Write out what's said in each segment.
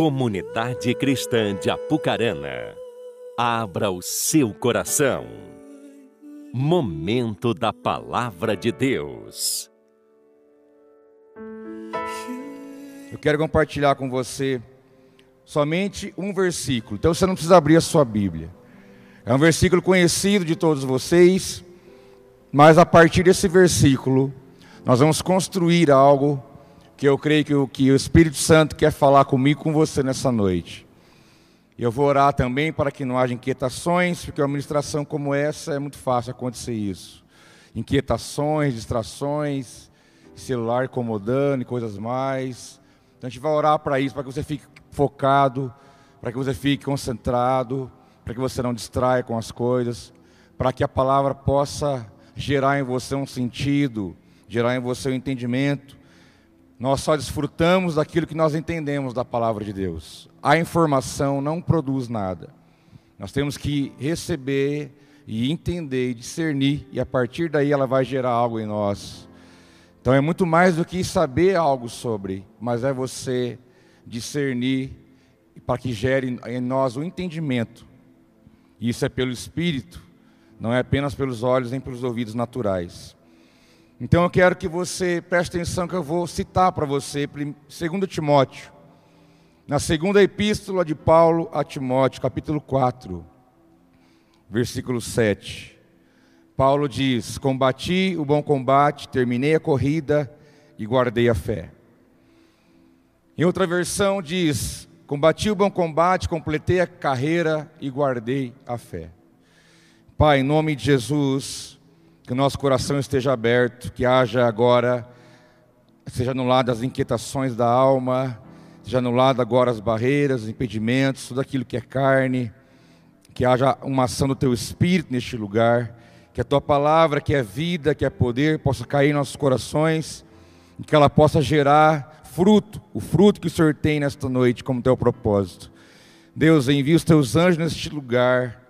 Comunidade Cristã de Apucarana, abra o seu coração. Momento da Palavra de Deus. Eu quero compartilhar com você somente um versículo, então você não precisa abrir a sua Bíblia. É um versículo conhecido de todos vocês, mas a partir desse versículo, nós vamos construir algo que eu creio que o, que o Espírito Santo quer falar comigo com você nessa noite. Eu vou orar também para que não haja inquietações, porque uma ministração como essa é muito fácil acontecer isso. Inquietações, distrações, celular incomodando e coisas mais. Então a gente vai orar para isso, para que você fique focado, para que você fique concentrado, para que você não distraia com as coisas, para que a palavra possa gerar em você um sentido, gerar em você um entendimento nós só desfrutamos daquilo que nós entendemos da palavra de Deus. A informação não produz nada. Nós temos que receber e entender e discernir, e a partir daí ela vai gerar algo em nós. Então é muito mais do que saber algo sobre, mas é você discernir para que gere em nós o entendimento. Isso é pelo Espírito, não é apenas pelos olhos nem pelos ouvidos naturais. Então eu quero que você preste atenção que eu vou citar para você 2 Timóteo. Na segunda epístola de Paulo a Timóteo, capítulo 4, versículo 7. Paulo diz: Combati o bom combate, terminei a corrida e guardei a fé. Em outra versão diz: Combati o bom combate, completei a carreira e guardei a fé. Pai, em nome de Jesus, que o nosso coração esteja aberto, que haja agora, seja anulado as inquietações da alma, seja anulado agora as barreiras, os impedimentos, tudo aquilo que é carne, que haja uma ação do teu espírito neste lugar, que a tua palavra, que é vida, que é poder, possa cair em nossos corações, e que ela possa gerar fruto, o fruto que o Senhor tem nesta noite como teu propósito. Deus, envia os teus anjos neste lugar,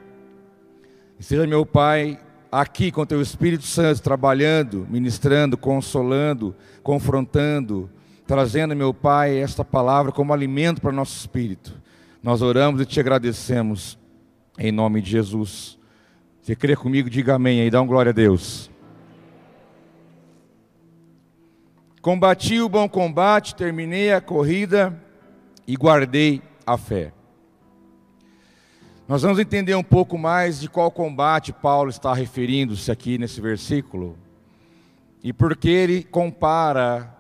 e seja meu Pai aqui com teu Espírito Santo trabalhando, ministrando, consolando, confrontando, trazendo, meu Pai, esta palavra como alimento para o nosso espírito. Nós oramos e te agradecemos em nome de Jesus. Você crê comigo? Diga amém aí, dá um glória a Deus. Combati o bom combate, terminei a corrida e guardei a fé. Nós vamos entender um pouco mais de qual combate Paulo está referindo-se aqui nesse versículo e porque ele compara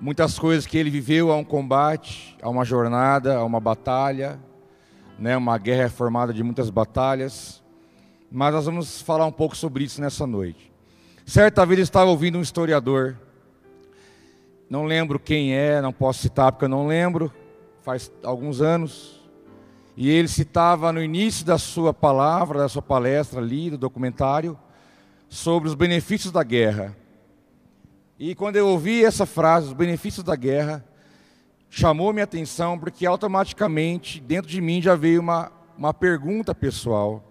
muitas coisas que ele viveu a um combate, a uma jornada, a uma batalha, né, uma guerra formada de muitas batalhas. Mas nós vamos falar um pouco sobre isso nessa noite. Certa vez eu estava ouvindo um historiador, não lembro quem é, não posso citar porque eu não lembro, faz alguns anos. E ele citava no início da sua palavra, da sua palestra ali, do documentário, sobre os benefícios da guerra. E quando eu ouvi essa frase, os benefícios da guerra, chamou minha atenção porque automaticamente dentro de mim já veio uma, uma pergunta pessoal.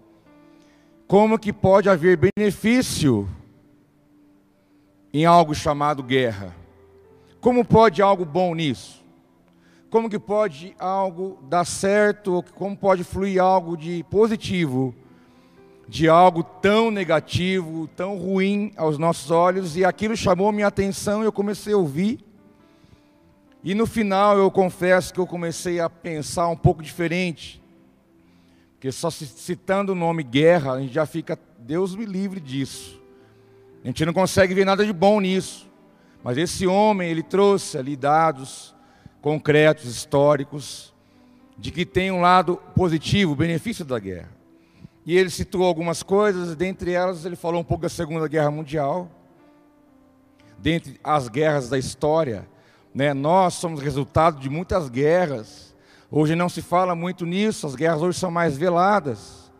Como que pode haver benefício em algo chamado guerra? Como pode algo bom nisso? Como que pode algo dar certo, como pode fluir algo de positivo, de algo tão negativo, tão ruim aos nossos olhos, e aquilo chamou minha atenção e eu comecei a ouvir. E no final eu confesso que eu comecei a pensar um pouco diferente, porque só citando o nome guerra, a gente já fica, Deus me livre disso. A gente não consegue ver nada de bom nisso. Mas esse homem, ele trouxe ali dados, concretos, históricos, de que tem um lado positivo, benefício da guerra. E ele citou algumas coisas, dentre elas ele falou um pouco da Segunda Guerra Mundial, dentre as guerras da história, né? Nós somos resultado de muitas guerras. Hoje não se fala muito nisso, as guerras hoje são mais veladas.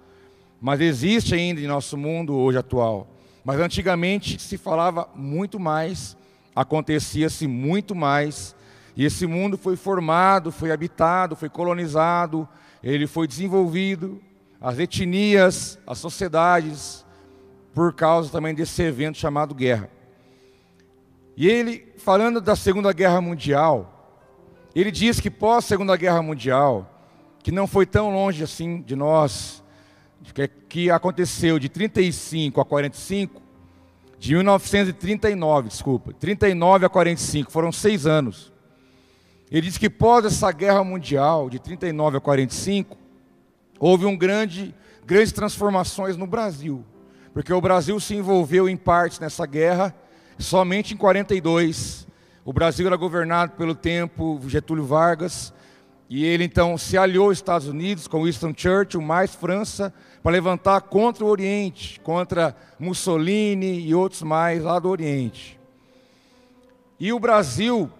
Mas existe ainda em nosso mundo hoje atual. Mas antigamente se falava muito mais, acontecia-se muito mais e esse mundo foi formado, foi habitado, foi colonizado, ele foi desenvolvido, as etnias, as sociedades, por causa também desse evento chamado guerra. E ele, falando da Segunda Guerra Mundial, ele diz que pós Segunda Guerra Mundial, que não foi tão longe assim de nós, que, que aconteceu de 35 a 45, de 1939, desculpa, 39 a 45, foram seis anos. Ele diz que pós essa guerra mundial, de 39 a 45, houve um grande, grandes transformações no Brasil, porque o Brasil se envolveu em partes nessa guerra somente em 42. O Brasil era governado pelo tempo Getúlio Vargas, e ele então se aliou aos Estados Unidos com Winston Churchill, mais França, para levantar contra o Oriente, contra Mussolini e outros mais lá do Oriente. E o Brasil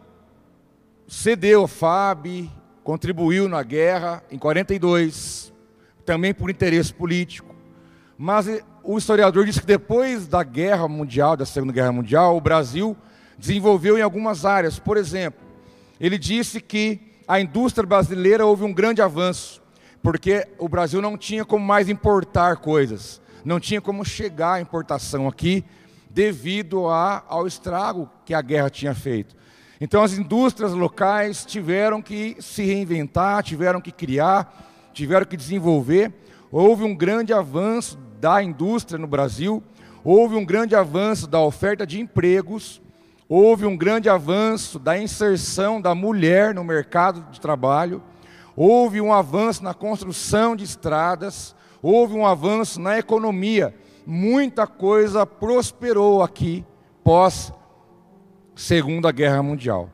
cedeu FAB, contribuiu na guerra em 42, também por interesse político. Mas o historiador diz que depois da Guerra Mundial, da Segunda Guerra Mundial, o Brasil desenvolveu em algumas áreas. Por exemplo, ele disse que a indústria brasileira houve um grande avanço, porque o Brasil não tinha como mais importar coisas, não tinha como chegar à importação aqui, devido a, ao estrago que a guerra tinha feito. Então as indústrias locais tiveram que se reinventar, tiveram que criar, tiveram que desenvolver. Houve um grande avanço da indústria no Brasil, houve um grande avanço da oferta de empregos, houve um grande avanço da inserção da mulher no mercado de trabalho, houve um avanço na construção de estradas, houve um avanço na economia. Muita coisa prosperou aqui pós Segunda Guerra Mundial.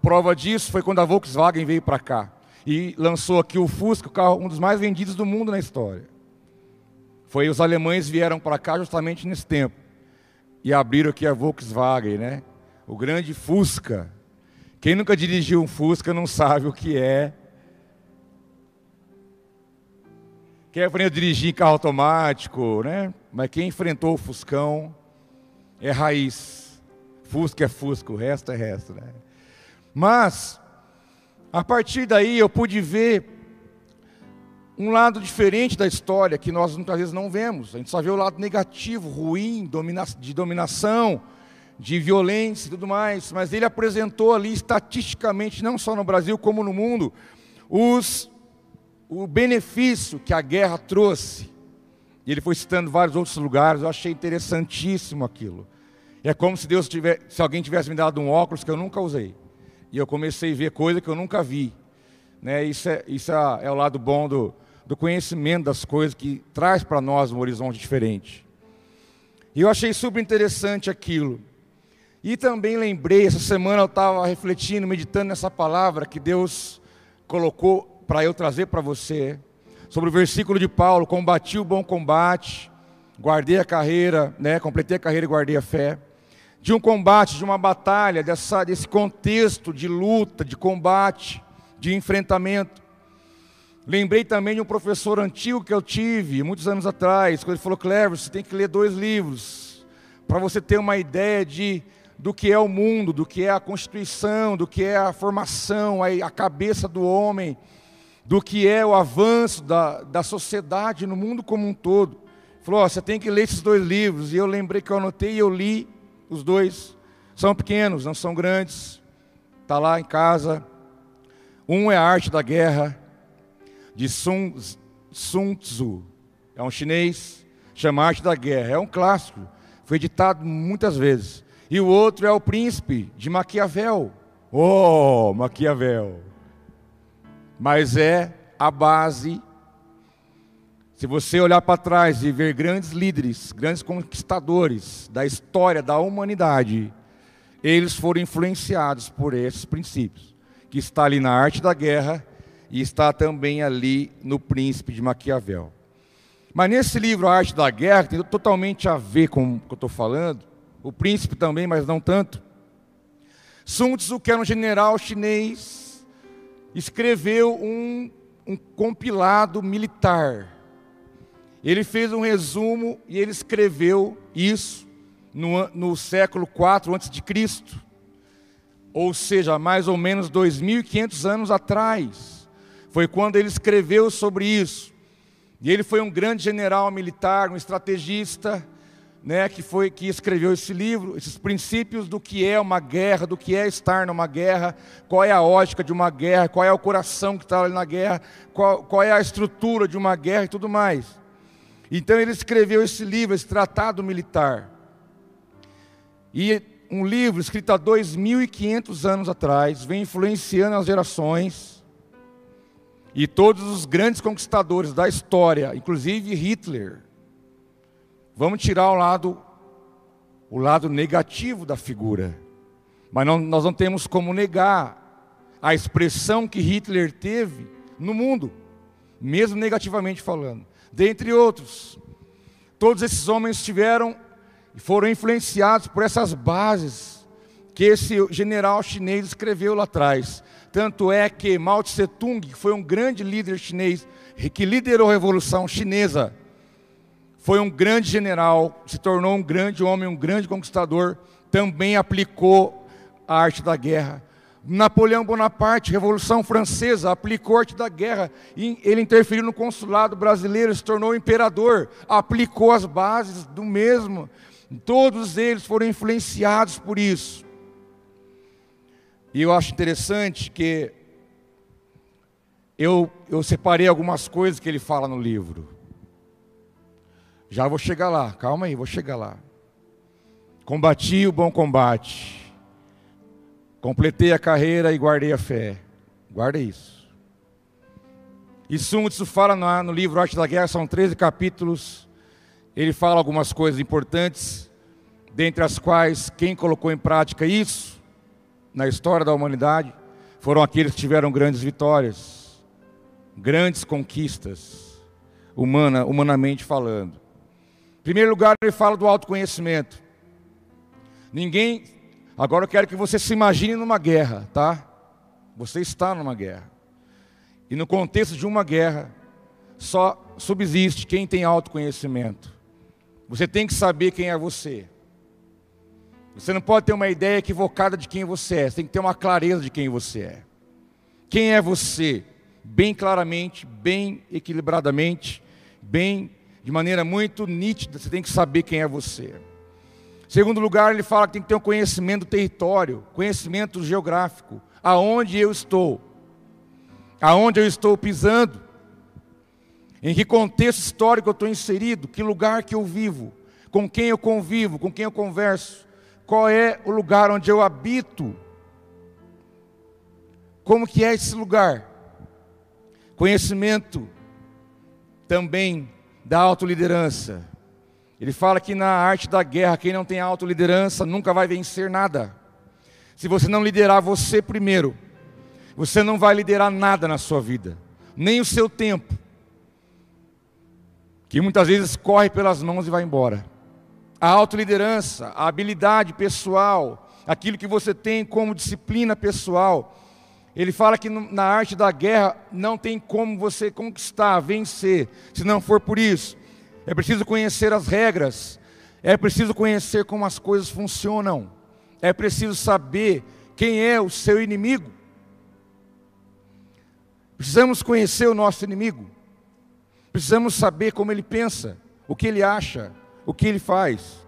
Prova disso foi quando a Volkswagen veio para cá e lançou aqui o Fusca, o carro um dos mais vendidos do mundo na história. Foi os alemães vieram para cá justamente nesse tempo e abriram aqui a Volkswagen, né? O grande Fusca. Quem nunca dirigiu um Fusca não sabe o que é. Quem aprendeu a dirigir carro automático, né? Mas quem enfrentou o Fuscão é raiz. Fusca é Fusca, o resto é resto, né? Mas, a partir daí eu pude ver um lado diferente da história que nós muitas vezes não vemos. A gente só vê o lado negativo, ruim, de dominação, de violência e tudo mais. Mas ele apresentou ali estatisticamente, não só no Brasil como no mundo, os, o benefício que a guerra trouxe. E ele foi citando vários outros lugares, eu achei interessantíssimo aquilo. É como se Deus tivesse, se alguém tivesse me dado um óculos que eu nunca usei. E eu comecei a ver coisa que eu nunca vi. Né? Isso, é, isso é, é o lado bom do, do conhecimento das coisas que traz para nós um horizonte diferente. E eu achei super interessante aquilo. E também lembrei, essa semana eu estava refletindo, meditando nessa palavra que Deus colocou para eu trazer para você, sobre o versículo de Paulo: combati o bom combate, guardei a carreira, né, completei a carreira e guardei a fé de um combate, de uma batalha, dessa, desse contexto de luta, de combate, de enfrentamento. Lembrei também de um professor antigo que eu tive, muitos anos atrás, quando ele falou, Clever, você tem que ler dois livros, para você ter uma ideia de, do que é o mundo, do que é a constituição, do que é a formação, a, a cabeça do homem, do que é o avanço da, da sociedade no mundo como um todo. Ele falou, oh, você tem que ler esses dois livros, e eu lembrei que eu anotei e eu li, os dois são pequenos, não são grandes. Está lá em casa. Um é a arte da guerra, de Sun, Sun Tzu. É um chinês, chama Arte da Guerra. É um clássico, foi editado muitas vezes. E o outro é o Príncipe, de Maquiavel. Oh, Maquiavel! Mas é a base se você olhar para trás e ver grandes líderes, grandes conquistadores da história da humanidade, eles foram influenciados por esses princípios, que está ali na arte da guerra e está também ali no Príncipe de Maquiavel. Mas nesse livro, A Arte da Guerra, que tem totalmente a ver com o que eu estou falando, o príncipe também, mas não tanto. Sun Tzu, que era um general chinês, escreveu um, um compilado militar ele fez um resumo e ele escreveu isso no, no século IV a.C., ou seja, mais ou menos 2.500 anos atrás. Foi quando ele escreveu sobre isso. E ele foi um grande general militar, um estrategista, né, que foi que escreveu esse livro, esses princípios do que é uma guerra, do que é estar numa guerra, qual é a ótica de uma guerra, qual é o coração que está ali na guerra, qual, qual é a estrutura de uma guerra e tudo mais. Então ele escreveu esse livro, esse tratado militar. E um livro escrito há 2.500 anos atrás, vem influenciando as gerações e todos os grandes conquistadores da história, inclusive Hitler. Vamos tirar o lado o lado negativo da figura. Mas não, nós não temos como negar a expressão que Hitler teve no mundo, mesmo negativamente falando. Dentre outros, todos esses homens tiveram e foram influenciados por essas bases que esse general chinês escreveu lá atrás. Tanto é que Mao Tse Tung, que foi um grande líder chinês, que liderou a Revolução Chinesa, foi um grande general, se tornou um grande homem, um grande conquistador, também aplicou a arte da guerra. Napoleão Bonaparte, Revolução Francesa, aplicou a arte da guerra. Ele interferiu no consulado brasileiro, se tornou imperador, aplicou as bases do mesmo. Todos eles foram influenciados por isso. E eu acho interessante que eu, eu separei algumas coisas que ele fala no livro. Já vou chegar lá, calma aí, vou chegar lá. Combati o bom combate, completei a carreira e guardei a fé. Guarda isso. E Sun Tzu fala no, livro Arte da Guerra, são 13 capítulos. Ele fala algumas coisas importantes, dentre as quais quem colocou em prática isso na história da humanidade foram aqueles que tiveram grandes vitórias, grandes conquistas, humana, humanamente falando. Em primeiro lugar, ele fala do autoconhecimento. Ninguém. Agora eu quero que você se imagine numa guerra, tá? Você está numa guerra. E no contexto de uma guerra, só subsiste quem tem autoconhecimento. Você tem que saber quem é você. Você não pode ter uma ideia equivocada de quem você é, você tem que ter uma clareza de quem você é. Quem é você? Bem claramente, bem equilibradamente, bem de maneira muito nítida, você tem que saber quem é você. Segundo lugar, ele fala que tem que ter um conhecimento do território, conhecimento geográfico, aonde eu estou, aonde eu estou pisando, em que contexto histórico eu estou inserido, que lugar que eu vivo, com quem eu convivo, com quem eu converso, qual é o lugar onde eu habito, como que é esse lugar. Conhecimento também da autoliderança. Ele fala que na arte da guerra, quem não tem autoliderança nunca vai vencer nada. Se você não liderar você primeiro, você não vai liderar nada na sua vida, nem o seu tempo, que muitas vezes corre pelas mãos e vai embora a autoliderança, a habilidade pessoal, aquilo que você tem como disciplina pessoal. Ele fala que na arte da guerra não tem como você conquistar, vencer, se não for por isso. É preciso conhecer as regras, é preciso conhecer como as coisas funcionam, é preciso saber quem é o seu inimigo. Precisamos conhecer o nosso inimigo, precisamos saber como ele pensa, o que ele acha, o que ele faz.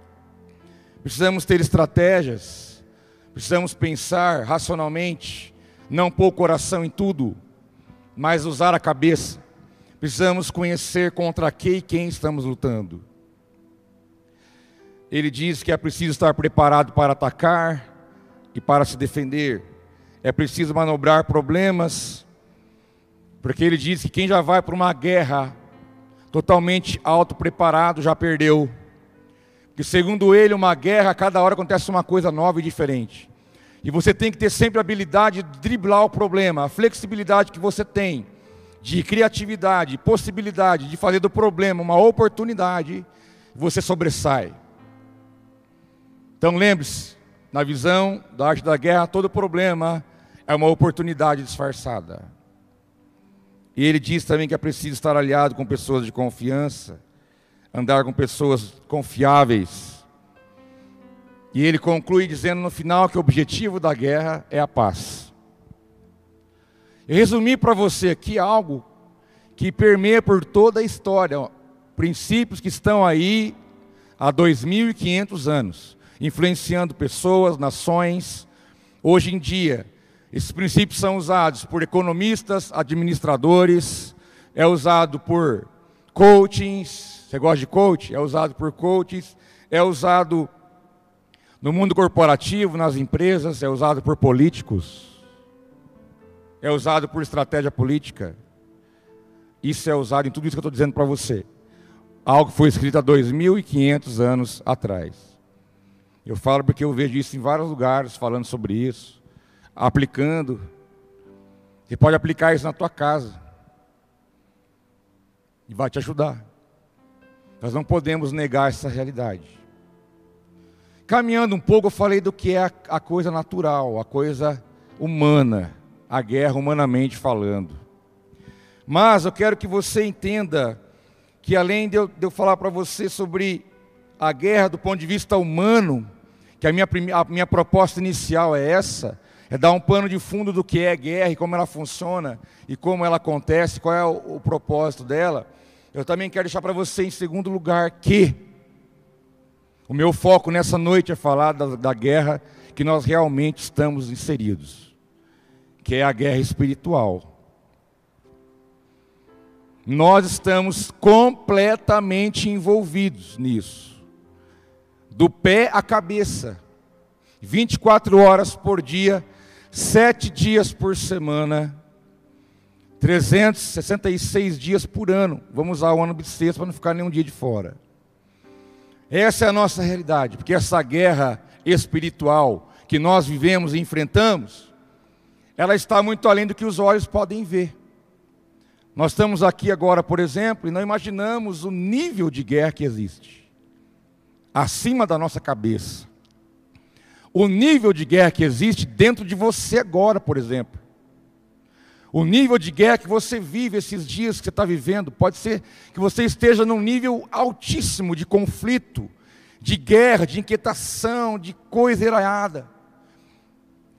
Precisamos ter estratégias, precisamos pensar racionalmente, não pôr o coração em tudo, mas usar a cabeça. Precisamos conhecer contra que e quem estamos lutando. Ele diz que é preciso estar preparado para atacar e para se defender. É preciso manobrar problemas, porque ele diz que quem já vai para uma guerra totalmente auto-preparado já perdeu que segundo ele, uma guerra, a cada hora acontece uma coisa nova e diferente. E você tem que ter sempre a habilidade de driblar o problema, a flexibilidade que você tem, de criatividade, possibilidade de fazer do problema uma oportunidade, você sobressai. Então lembre-se, na visão da arte da guerra, todo problema é uma oportunidade disfarçada. E ele diz também que é preciso estar aliado com pessoas de confiança, andar com pessoas confiáveis. E ele conclui dizendo no final que o objetivo da guerra é a paz. Eu resumi para você aqui algo que permeia por toda a história, princípios que estão aí há 2.500 anos, influenciando pessoas, nações. Hoje em dia, esses princípios são usados por economistas, administradores, é usado por coachings. Você gosta de coach? É usado por coaches, é usado no mundo corporativo, nas empresas, é usado por políticos, é usado por estratégia política. Isso é usado em tudo isso que eu estou dizendo para você. Algo foi escrito há 2.500 anos atrás. Eu falo porque eu vejo isso em vários lugares falando sobre isso, aplicando. Você pode aplicar isso na tua casa. E vai te ajudar. Nós não podemos negar essa realidade. Caminhando um pouco, eu falei do que é a coisa natural, a coisa humana, a guerra humanamente falando. Mas eu quero que você entenda que além de eu, de eu falar para você sobre a guerra do ponto de vista humano, que a minha, a minha proposta inicial é essa, é dar um pano de fundo do que é guerra e como ela funciona e como ela acontece, qual é o, o propósito dela. Eu também quero deixar para você em segundo lugar que o meu foco nessa noite é falar da, da guerra que nós realmente estamos inseridos, que é a guerra espiritual. Nós estamos completamente envolvidos nisso, do pé à cabeça, 24 horas por dia, sete dias por semana, 366 dias por ano. Vamos usar o ano bissexto para não ficar nenhum dia de fora. Essa é a nossa realidade, porque essa guerra espiritual que nós vivemos e enfrentamos, ela está muito além do que os olhos podem ver. Nós estamos aqui agora, por exemplo, e não imaginamos o nível de guerra que existe acima da nossa cabeça. O nível de guerra que existe dentro de você agora, por exemplo. O nível de guerra que você vive esses dias que você está vivendo, pode ser que você esteja num nível altíssimo de conflito, de guerra, de inquietação, de coisa iraiada.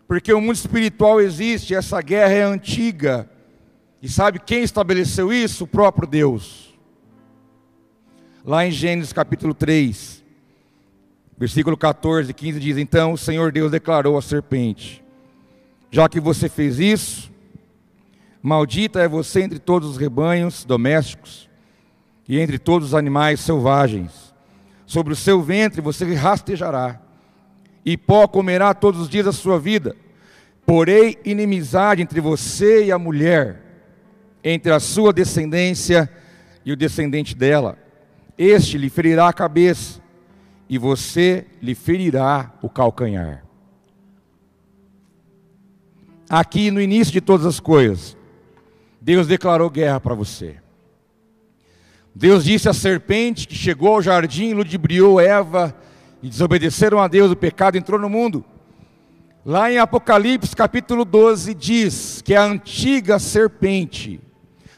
Porque o mundo espiritual existe, essa guerra é antiga. E sabe quem estabeleceu isso? O próprio Deus. Lá em Gênesis capítulo 3, versículo 14 e 15 diz: Então o Senhor Deus declarou à serpente: Já que você fez isso, Maldita é você entre todos os rebanhos domésticos e entre todos os animais selvagens. Sobre o seu ventre você rastejará, e pó comerá todos os dias da sua vida. Porém, inimizade entre você e a mulher, entre a sua descendência e o descendente dela. Este lhe ferirá a cabeça, e você lhe ferirá o calcanhar. Aqui no início de todas as coisas, Deus declarou guerra para você. Deus disse à serpente que chegou ao jardim, ludibriou Eva e desobedeceram a Deus, o pecado entrou no mundo. Lá em Apocalipse capítulo 12 diz que a antiga serpente,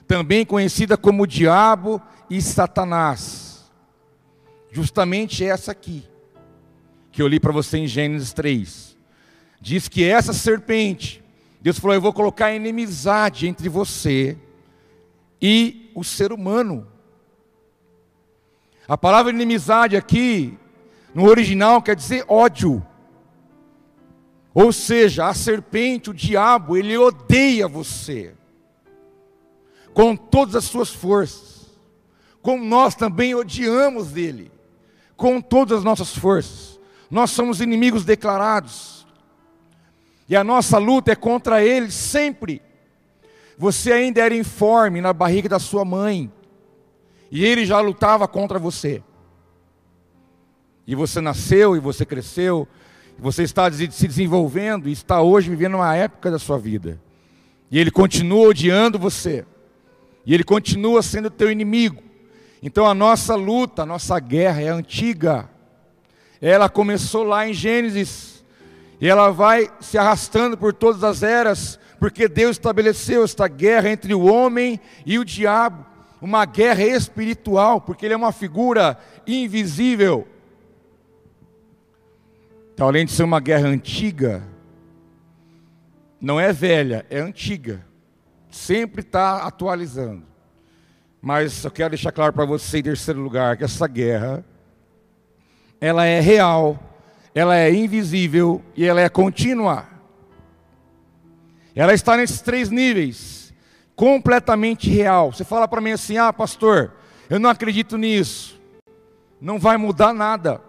também conhecida como diabo e Satanás, justamente essa aqui, que eu li para você em Gênesis 3, diz que essa serpente Deus falou: Eu vou colocar inimizade entre você e o ser humano. A palavra inimizade aqui, no original, quer dizer ódio. Ou seja, a serpente, o diabo, ele odeia você, com todas as suas forças, como nós também odiamos ele, com todas as nossas forças. Nós somos inimigos declarados. E a nossa luta é contra ele sempre. Você ainda era informe na barriga da sua mãe. E ele já lutava contra você. E você nasceu e você cresceu. E você está se desenvolvendo e está hoje vivendo uma época da sua vida. E ele continua odiando você. E ele continua sendo teu inimigo. Então a nossa luta, a nossa guerra é antiga. Ela começou lá em Gênesis e ela vai se arrastando por todas as eras, porque Deus estabeleceu esta guerra entre o homem e o diabo, uma guerra espiritual, porque ele é uma figura invisível. Então, além de ser uma guerra antiga, não é velha, é antiga. Sempre está atualizando. Mas eu quero deixar claro para você, em terceiro lugar, que essa guerra ela é real, ela é invisível e ela é contínua. Ela está nesses três níveis, completamente real. Você fala para mim assim: ah, pastor, eu não acredito nisso. Não vai mudar nada.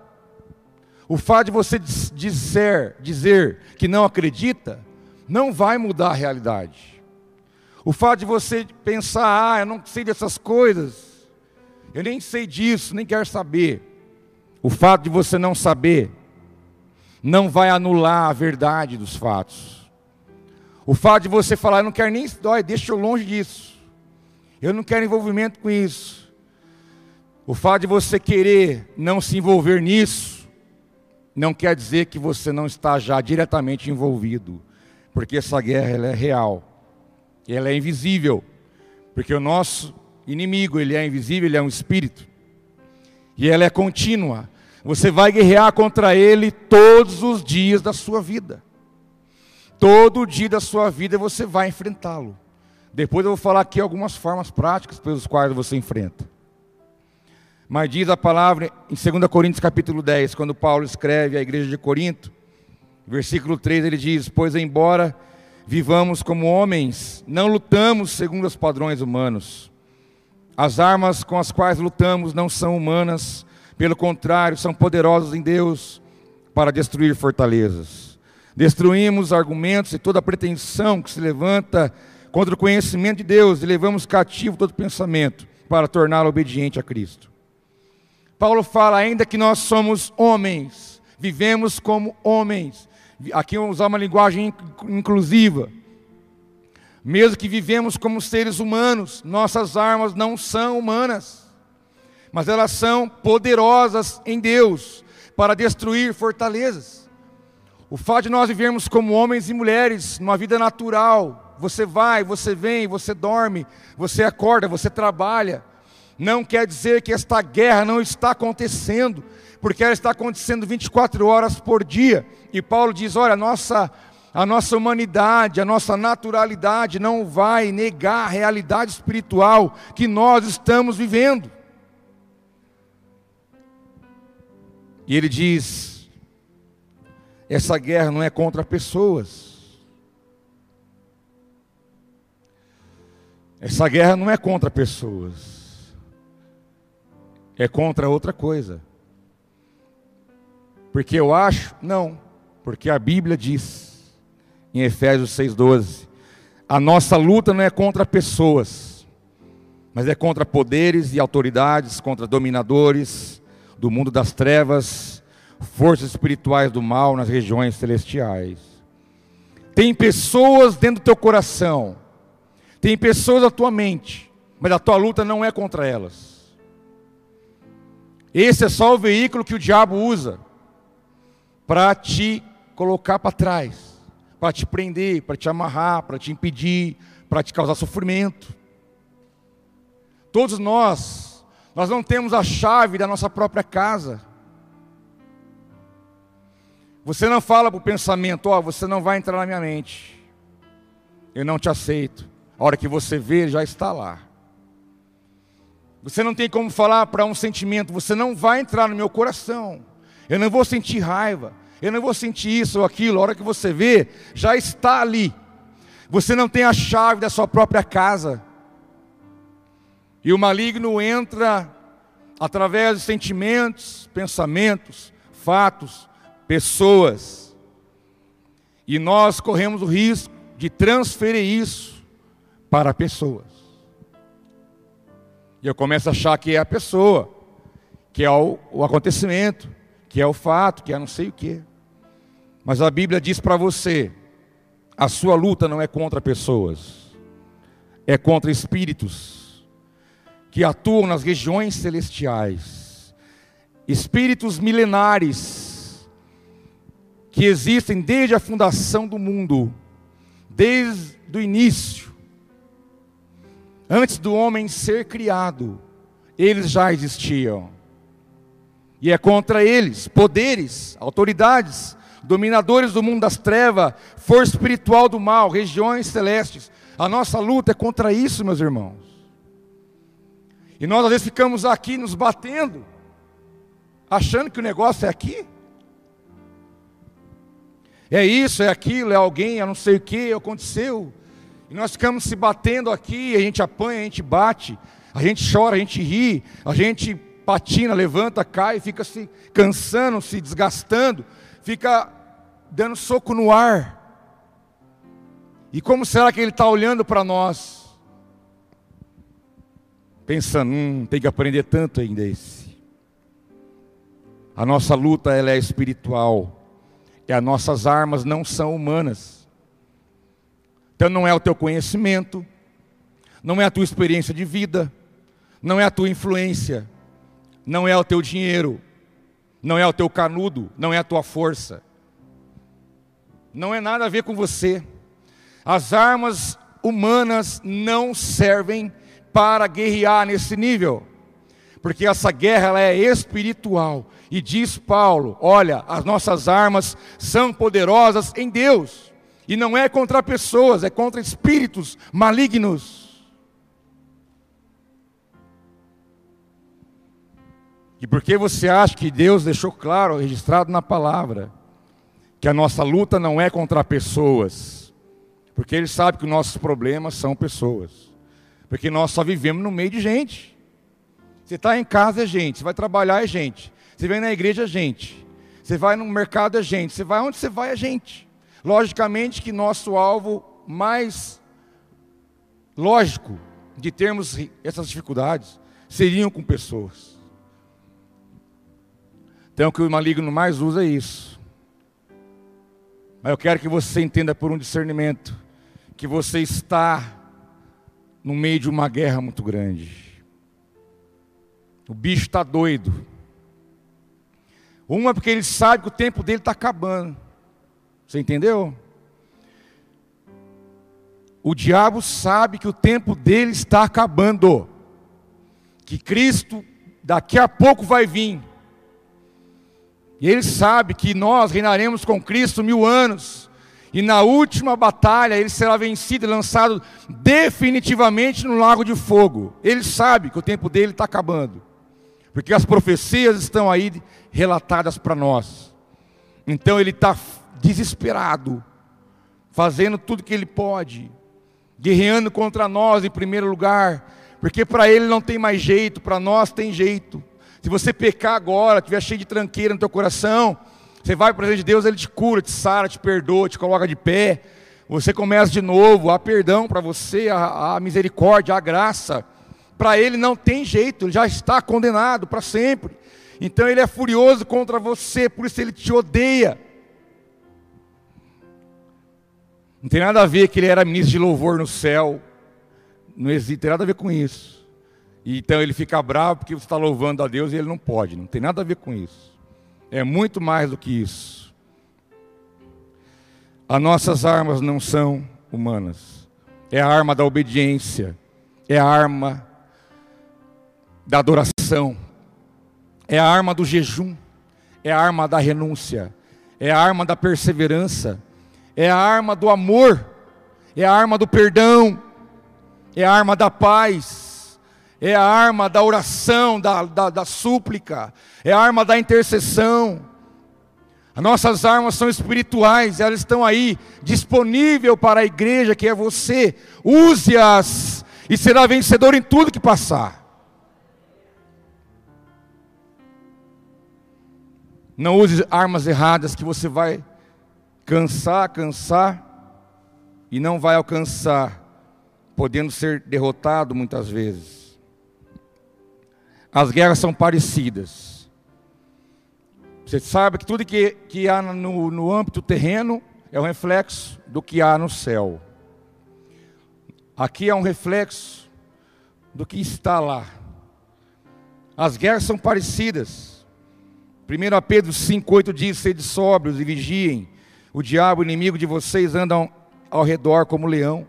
O fato de você dizer, dizer que não acredita, não vai mudar a realidade. O fato de você pensar, ah, eu não sei dessas coisas, eu nem sei disso, nem quero saber. O fato de você não saber, não vai anular a verdade dos fatos. O fato de você falar, eu não quero nem dói, deixa eu longe disso. Eu não quero envolvimento com isso. O fato de você querer não se envolver nisso, não quer dizer que você não está já diretamente envolvido, porque essa guerra é real, ela é invisível, porque o nosso inimigo ele é invisível, ele é um espírito, e ela é contínua. Você vai guerrear contra ele todos os dias da sua vida. Todo dia da sua vida você vai enfrentá-lo. Depois eu vou falar aqui algumas formas práticas pelos quais você enfrenta. Mas diz a palavra em 2 Coríntios capítulo 10, quando Paulo escreve à igreja de Corinto, versículo 3, ele diz: Pois embora vivamos como homens, não lutamos segundo os padrões humanos. As armas com as quais lutamos não são humanas, pelo contrário, são poderosas em Deus para destruir fortalezas. Destruímos argumentos e toda pretensão que se levanta contra o conhecimento de Deus e levamos cativo todo pensamento para torná-lo obediente a Cristo. Paulo fala ainda que nós somos homens, vivemos como homens. Aqui vamos usar uma linguagem inclusiva. Mesmo que vivemos como seres humanos, nossas armas não são humanas, mas elas são poderosas em Deus para destruir fortalezas. O fato de nós vivermos como homens e mulheres, numa vida natural, você vai, você vem, você dorme, você acorda, você trabalha, não quer dizer que esta guerra não está acontecendo, porque ela está acontecendo 24 horas por dia. E Paulo diz: olha, a nossa, a nossa humanidade, a nossa naturalidade não vai negar a realidade espiritual que nós estamos vivendo. E ele diz: essa guerra não é contra pessoas. Essa guerra não é contra pessoas é contra outra coisa. Porque eu acho? Não. Porque a Bíblia diz, em Efésios 6,12: a nossa luta não é contra pessoas, mas é contra poderes e autoridades, contra dominadores do mundo das trevas, forças espirituais do mal nas regiões celestiais. Tem pessoas dentro do teu coração, tem pessoas na tua mente, mas a tua luta não é contra elas. Esse é só o veículo que o diabo usa para te colocar para trás, para te prender, para te amarrar, para te impedir, para te causar sofrimento. Todos nós, nós não temos a chave da nossa própria casa. Você não fala para o pensamento, ó, oh, você não vai entrar na minha mente. Eu não te aceito. A hora que você vê, já está lá. Você não tem como falar para um sentimento, você não vai entrar no meu coração. Eu não vou sentir raiva, eu não vou sentir isso ou aquilo. A hora que você vê, já está ali. Você não tem a chave da sua própria casa. E o maligno entra através de sentimentos, pensamentos, fatos, pessoas. E nós corremos o risco de transferir isso para pessoas. E eu começo a achar que é a pessoa, que é o, o acontecimento, que é o fato, que é não sei o quê. Mas a Bíblia diz para você: a sua luta não é contra pessoas, é contra espíritos que atuam nas regiões celestiais, espíritos milenares que existem desde a fundação do mundo, desde o início Antes do homem ser criado, eles já existiam. E é contra eles, poderes, autoridades, dominadores do mundo das trevas, força espiritual do mal, regiões celestes. A nossa luta é contra isso, meus irmãos. E nós às vezes ficamos aqui nos batendo. achando que o negócio é aqui. É isso, é aquilo, é alguém, é não sei o que, aconteceu. E nós ficamos se batendo aqui, a gente apanha, a gente bate, a gente chora, a gente ri, a gente patina, levanta, cai, fica se cansando, se desgastando, fica dando soco no ar. E como será que ele está olhando para nós? Pensando, hum, tem que aprender tanto ainda esse. A nossa luta ela é espiritual. E as nossas armas não são humanas. Então não é o teu conhecimento, não é a tua experiência de vida, não é a tua influência, não é o teu dinheiro, não é o teu canudo, não é a tua força. Não é nada a ver com você. As armas humanas não servem para guerrear nesse nível, porque essa guerra ela é espiritual. E diz Paulo: olha, as nossas armas são poderosas em Deus, e não é contra pessoas, é contra espíritos malignos. E porque você acha que Deus deixou claro, registrado na palavra, que a nossa luta não é contra pessoas, porque Ele sabe que os nossos problemas são pessoas, porque nós só vivemos no meio de gente. Você está em casa é gente, você vai trabalhar é gente, você vem na igreja é gente, você vai no mercado é gente, você vai onde você vai é gente. Logicamente que nosso alvo mais lógico de termos essas dificuldades seriam com pessoas. Então o que o maligno mais usa é isso. Mas eu quero que você entenda por um discernimento que você está no meio de uma guerra muito grande. O bicho está doido. Uma porque ele sabe que o tempo dele está acabando. Você entendeu? O diabo sabe que o tempo dele está acabando. Que Cristo daqui a pouco vai vir. E ele sabe que nós reinaremos com Cristo mil anos. E na última batalha ele será vencido e lançado definitivamente no lago de fogo. Ele sabe que o tempo dele está acabando. Porque as profecias estão aí relatadas para nós. Então ele está desesperado, fazendo tudo que ele pode, guerreando contra nós em primeiro lugar, porque para ele não tem mais jeito, para nós tem jeito. Se você pecar agora, tiver cheio de tranqueira no teu coração, você vai para o presente de Deus, Ele te cura, te sara, te perdoa, te coloca de pé. Você começa de novo, há perdão para você, a, a misericórdia, a graça. Para Ele não tem jeito, Ele já está condenado para sempre. Então Ele é furioso contra você, por isso Ele te odeia. Não tem nada a ver que Ele era ministro de louvor no céu. Não existe, tem nada a ver com isso. Então ele fica bravo porque você está louvando a Deus e ele não pode. Não tem nada a ver com isso. É muito mais do que isso. As nossas armas não são humanas. É a arma da obediência. É a arma da adoração. É a arma do jejum. É a arma da renúncia. É a arma da perseverança. É a arma do amor. É a arma do perdão. É a arma da paz é a arma da oração, da, da, da súplica, é a arma da intercessão. As nossas armas são espirituais, elas estão aí, disponível para a igreja que é você. Use-as e será vencedor em tudo que passar. Não use armas erradas que você vai cansar, cansar e não vai alcançar, podendo ser derrotado muitas vezes. As guerras são parecidas. Você sabe que tudo que, que há no, no âmbito terreno é um reflexo do que há no céu. Aqui é um reflexo do que está lá. As guerras são parecidas. 1 Pedro 5,8 diz: Sede sóbrios e vigiem. O diabo, inimigo de vocês, anda ao redor como leão,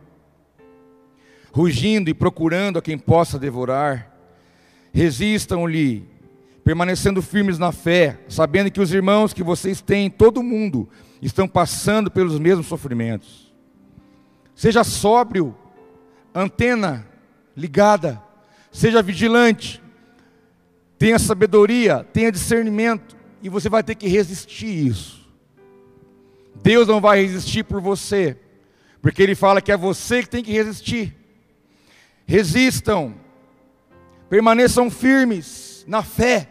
rugindo e procurando a quem possa devorar. Resistam-lhe, permanecendo firmes na fé, sabendo que os irmãos que vocês têm todo mundo estão passando pelos mesmos sofrimentos. Seja sóbrio, antena ligada, seja vigilante, tenha sabedoria, tenha discernimento, e você vai ter que resistir isso. Deus não vai resistir por você, porque Ele fala que é você que tem que resistir. Resistam, permaneçam firmes na fé.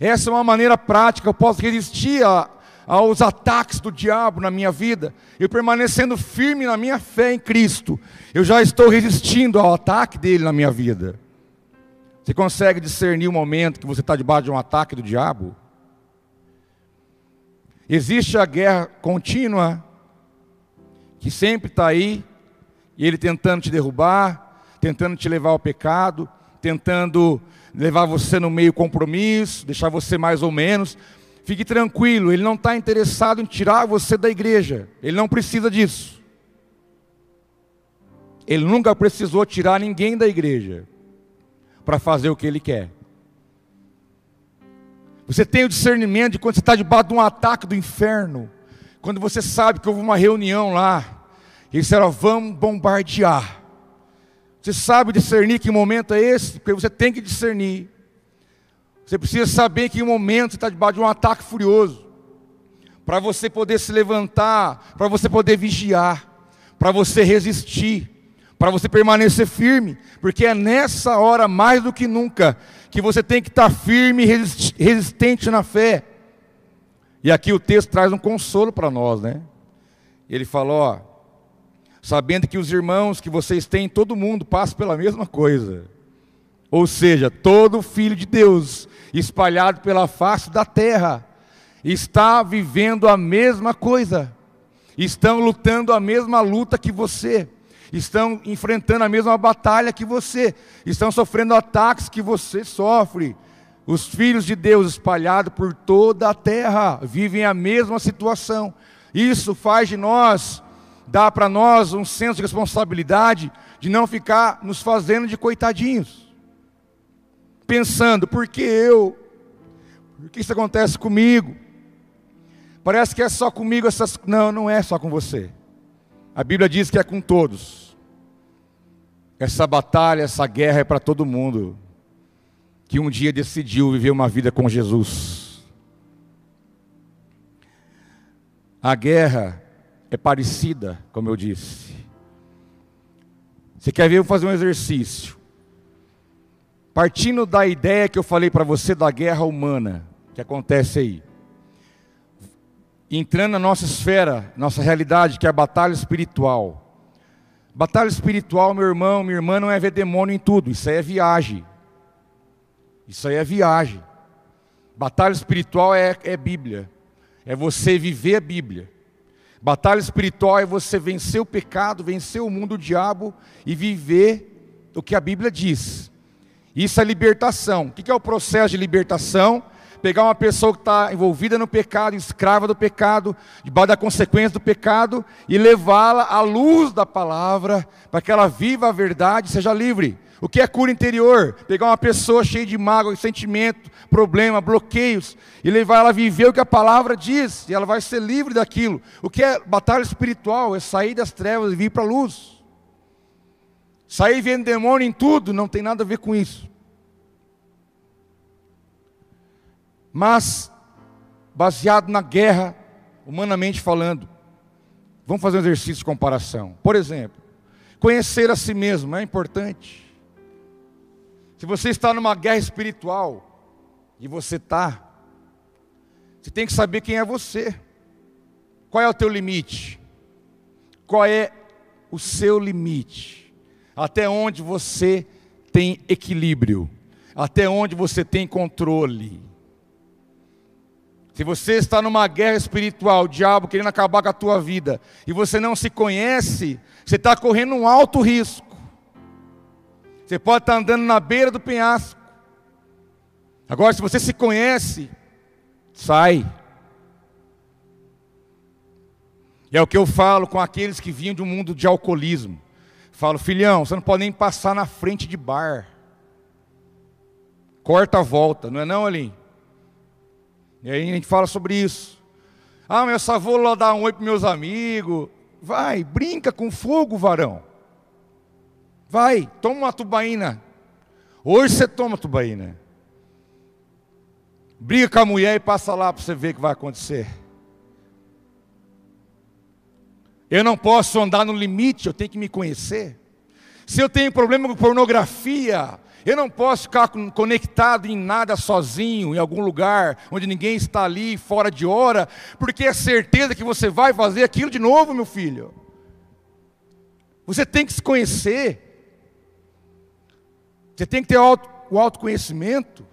Essa é uma maneira prática, eu posso resistir a, aos ataques do diabo na minha vida, eu permanecendo firme na minha fé em Cristo, eu já estou resistindo ao ataque dele na minha vida. Você consegue discernir o momento que você está debaixo de um ataque do diabo? Existe a guerra contínua, que sempre está aí, e ele tentando te derrubar, tentando te levar ao pecado, tentando levar você no meio compromisso, deixar você mais ou menos. Fique tranquilo, ele não está interessado em tirar você da igreja, ele não precisa disso. Ele nunca precisou tirar ninguém da igreja para fazer o que ele quer. Você tem o discernimento de quando você está debaixo de um ataque do inferno, quando você sabe que houve uma reunião lá, e eles disseram: vamos bombardear. Você sabe discernir que momento é esse? Porque você tem que discernir. Você precisa saber que momento você está debaixo de um ataque furioso, para você poder se levantar, para você poder vigiar, para você resistir, para você permanecer firme, porque é nessa hora mais do que nunca que você tem que estar tá firme e resistente na fé. E aqui o texto traz um consolo para nós, né? Ele falou, ó, sabendo que os irmãos que vocês têm, todo mundo passa pela mesma coisa. Ou seja, todo filho de Deus espalhado pela face da terra está vivendo a mesma coisa. Estão lutando a mesma luta que você estão enfrentando a mesma batalha que você, estão sofrendo ataques que você sofre. Os filhos de Deus espalhados por toda a terra vivem a mesma situação. Isso faz de nós, dá para nós um senso de responsabilidade de não ficar nos fazendo de coitadinhos. Pensando, por que eu? Por que isso acontece comigo? Parece que é só comigo essas. Não, não é só com você. A Bíblia diz que é com todos. Essa batalha, essa guerra é para todo mundo que um dia decidiu viver uma vida com Jesus. A guerra é parecida, como eu disse. Você quer ver? Eu fazer um exercício. Partindo da ideia que eu falei para você da guerra humana que acontece aí entrando na nossa esfera, nossa realidade, que é a batalha espiritual. Batalha espiritual, meu irmão, minha irmã, não é ver demônio em tudo, isso aí é viagem. Isso aí é viagem. Batalha espiritual é, é Bíblia, é você viver a Bíblia. Batalha espiritual é você vencer o pecado, vencer o mundo, o diabo e viver o que a Bíblia diz. Isso é libertação. O que é o processo de libertação? Pegar uma pessoa que está envolvida no pecado, escrava do pecado, debaixo da consequência do pecado, e levá-la à luz da palavra, para que ela viva a verdade e seja livre. O que é cura interior? Pegar uma pessoa cheia de mágoa, sentimento, problema, bloqueios, e levar ela a viver o que a palavra diz, e ela vai ser livre daquilo. O que é batalha espiritual? É sair das trevas e vir para a luz. Sair vendo demônio em tudo não tem nada a ver com isso. Mas baseado na guerra, humanamente falando. Vamos fazer um exercício de comparação. Por exemplo, conhecer a si mesmo é importante. Se você está numa guerra espiritual, e você está, você tem que saber quem é você. Qual é o teu limite? Qual é o seu limite? Até onde você tem equilíbrio? Até onde você tem controle? Se você está numa guerra espiritual, o diabo querendo acabar com a tua vida, e você não se conhece, você está correndo um alto risco. Você pode estar andando na beira do penhasco. Agora, se você se conhece, sai. E é o que eu falo com aqueles que vinham de um mundo de alcoolismo. Falo, filhão, você não pode nem passar na frente de bar. Corta a volta, não é não, Aline? E aí a gente fala sobre isso. Ah, mas eu só vou lá dar um oi para meus amigos. Vai, brinca com fogo, varão. Vai, toma uma tubaína. Hoje você toma tubaína. Briga com a mulher e passa lá para você ver o que vai acontecer. Eu não posso andar no limite, eu tenho que me conhecer. Se eu tenho problema com pornografia, eu não posso ficar conectado em nada sozinho, em algum lugar onde ninguém está ali, fora de hora, porque é certeza que você vai fazer aquilo de novo, meu filho. Você tem que se conhecer. Você tem que ter o autoconhecimento.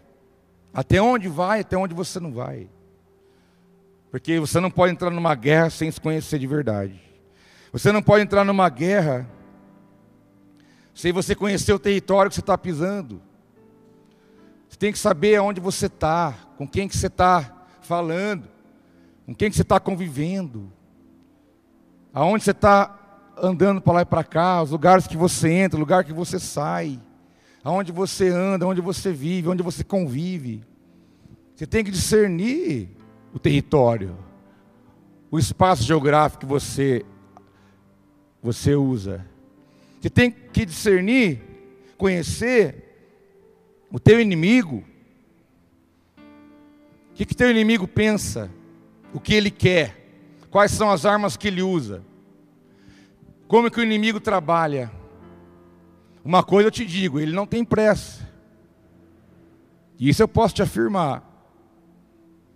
Até onde vai, até onde você não vai. Porque você não pode entrar numa guerra sem se conhecer de verdade. Você não pode entrar numa guerra sem você conhecer o território que você está pisando. Você tem que saber aonde você está, com quem que você está falando, com quem que você está convivendo, aonde você está andando para lá e para cá, os lugares que você entra, o lugar que você sai, aonde você anda, onde você vive, onde você convive. Você tem que discernir o território, o espaço geográfico que você você usa. Você tem que discernir, conhecer o teu inimigo. O que, que teu inimigo pensa? O que ele quer? Quais são as armas que ele usa? Como é que o inimigo trabalha? Uma coisa eu te digo, ele não tem pressa. Isso eu posso te afirmar.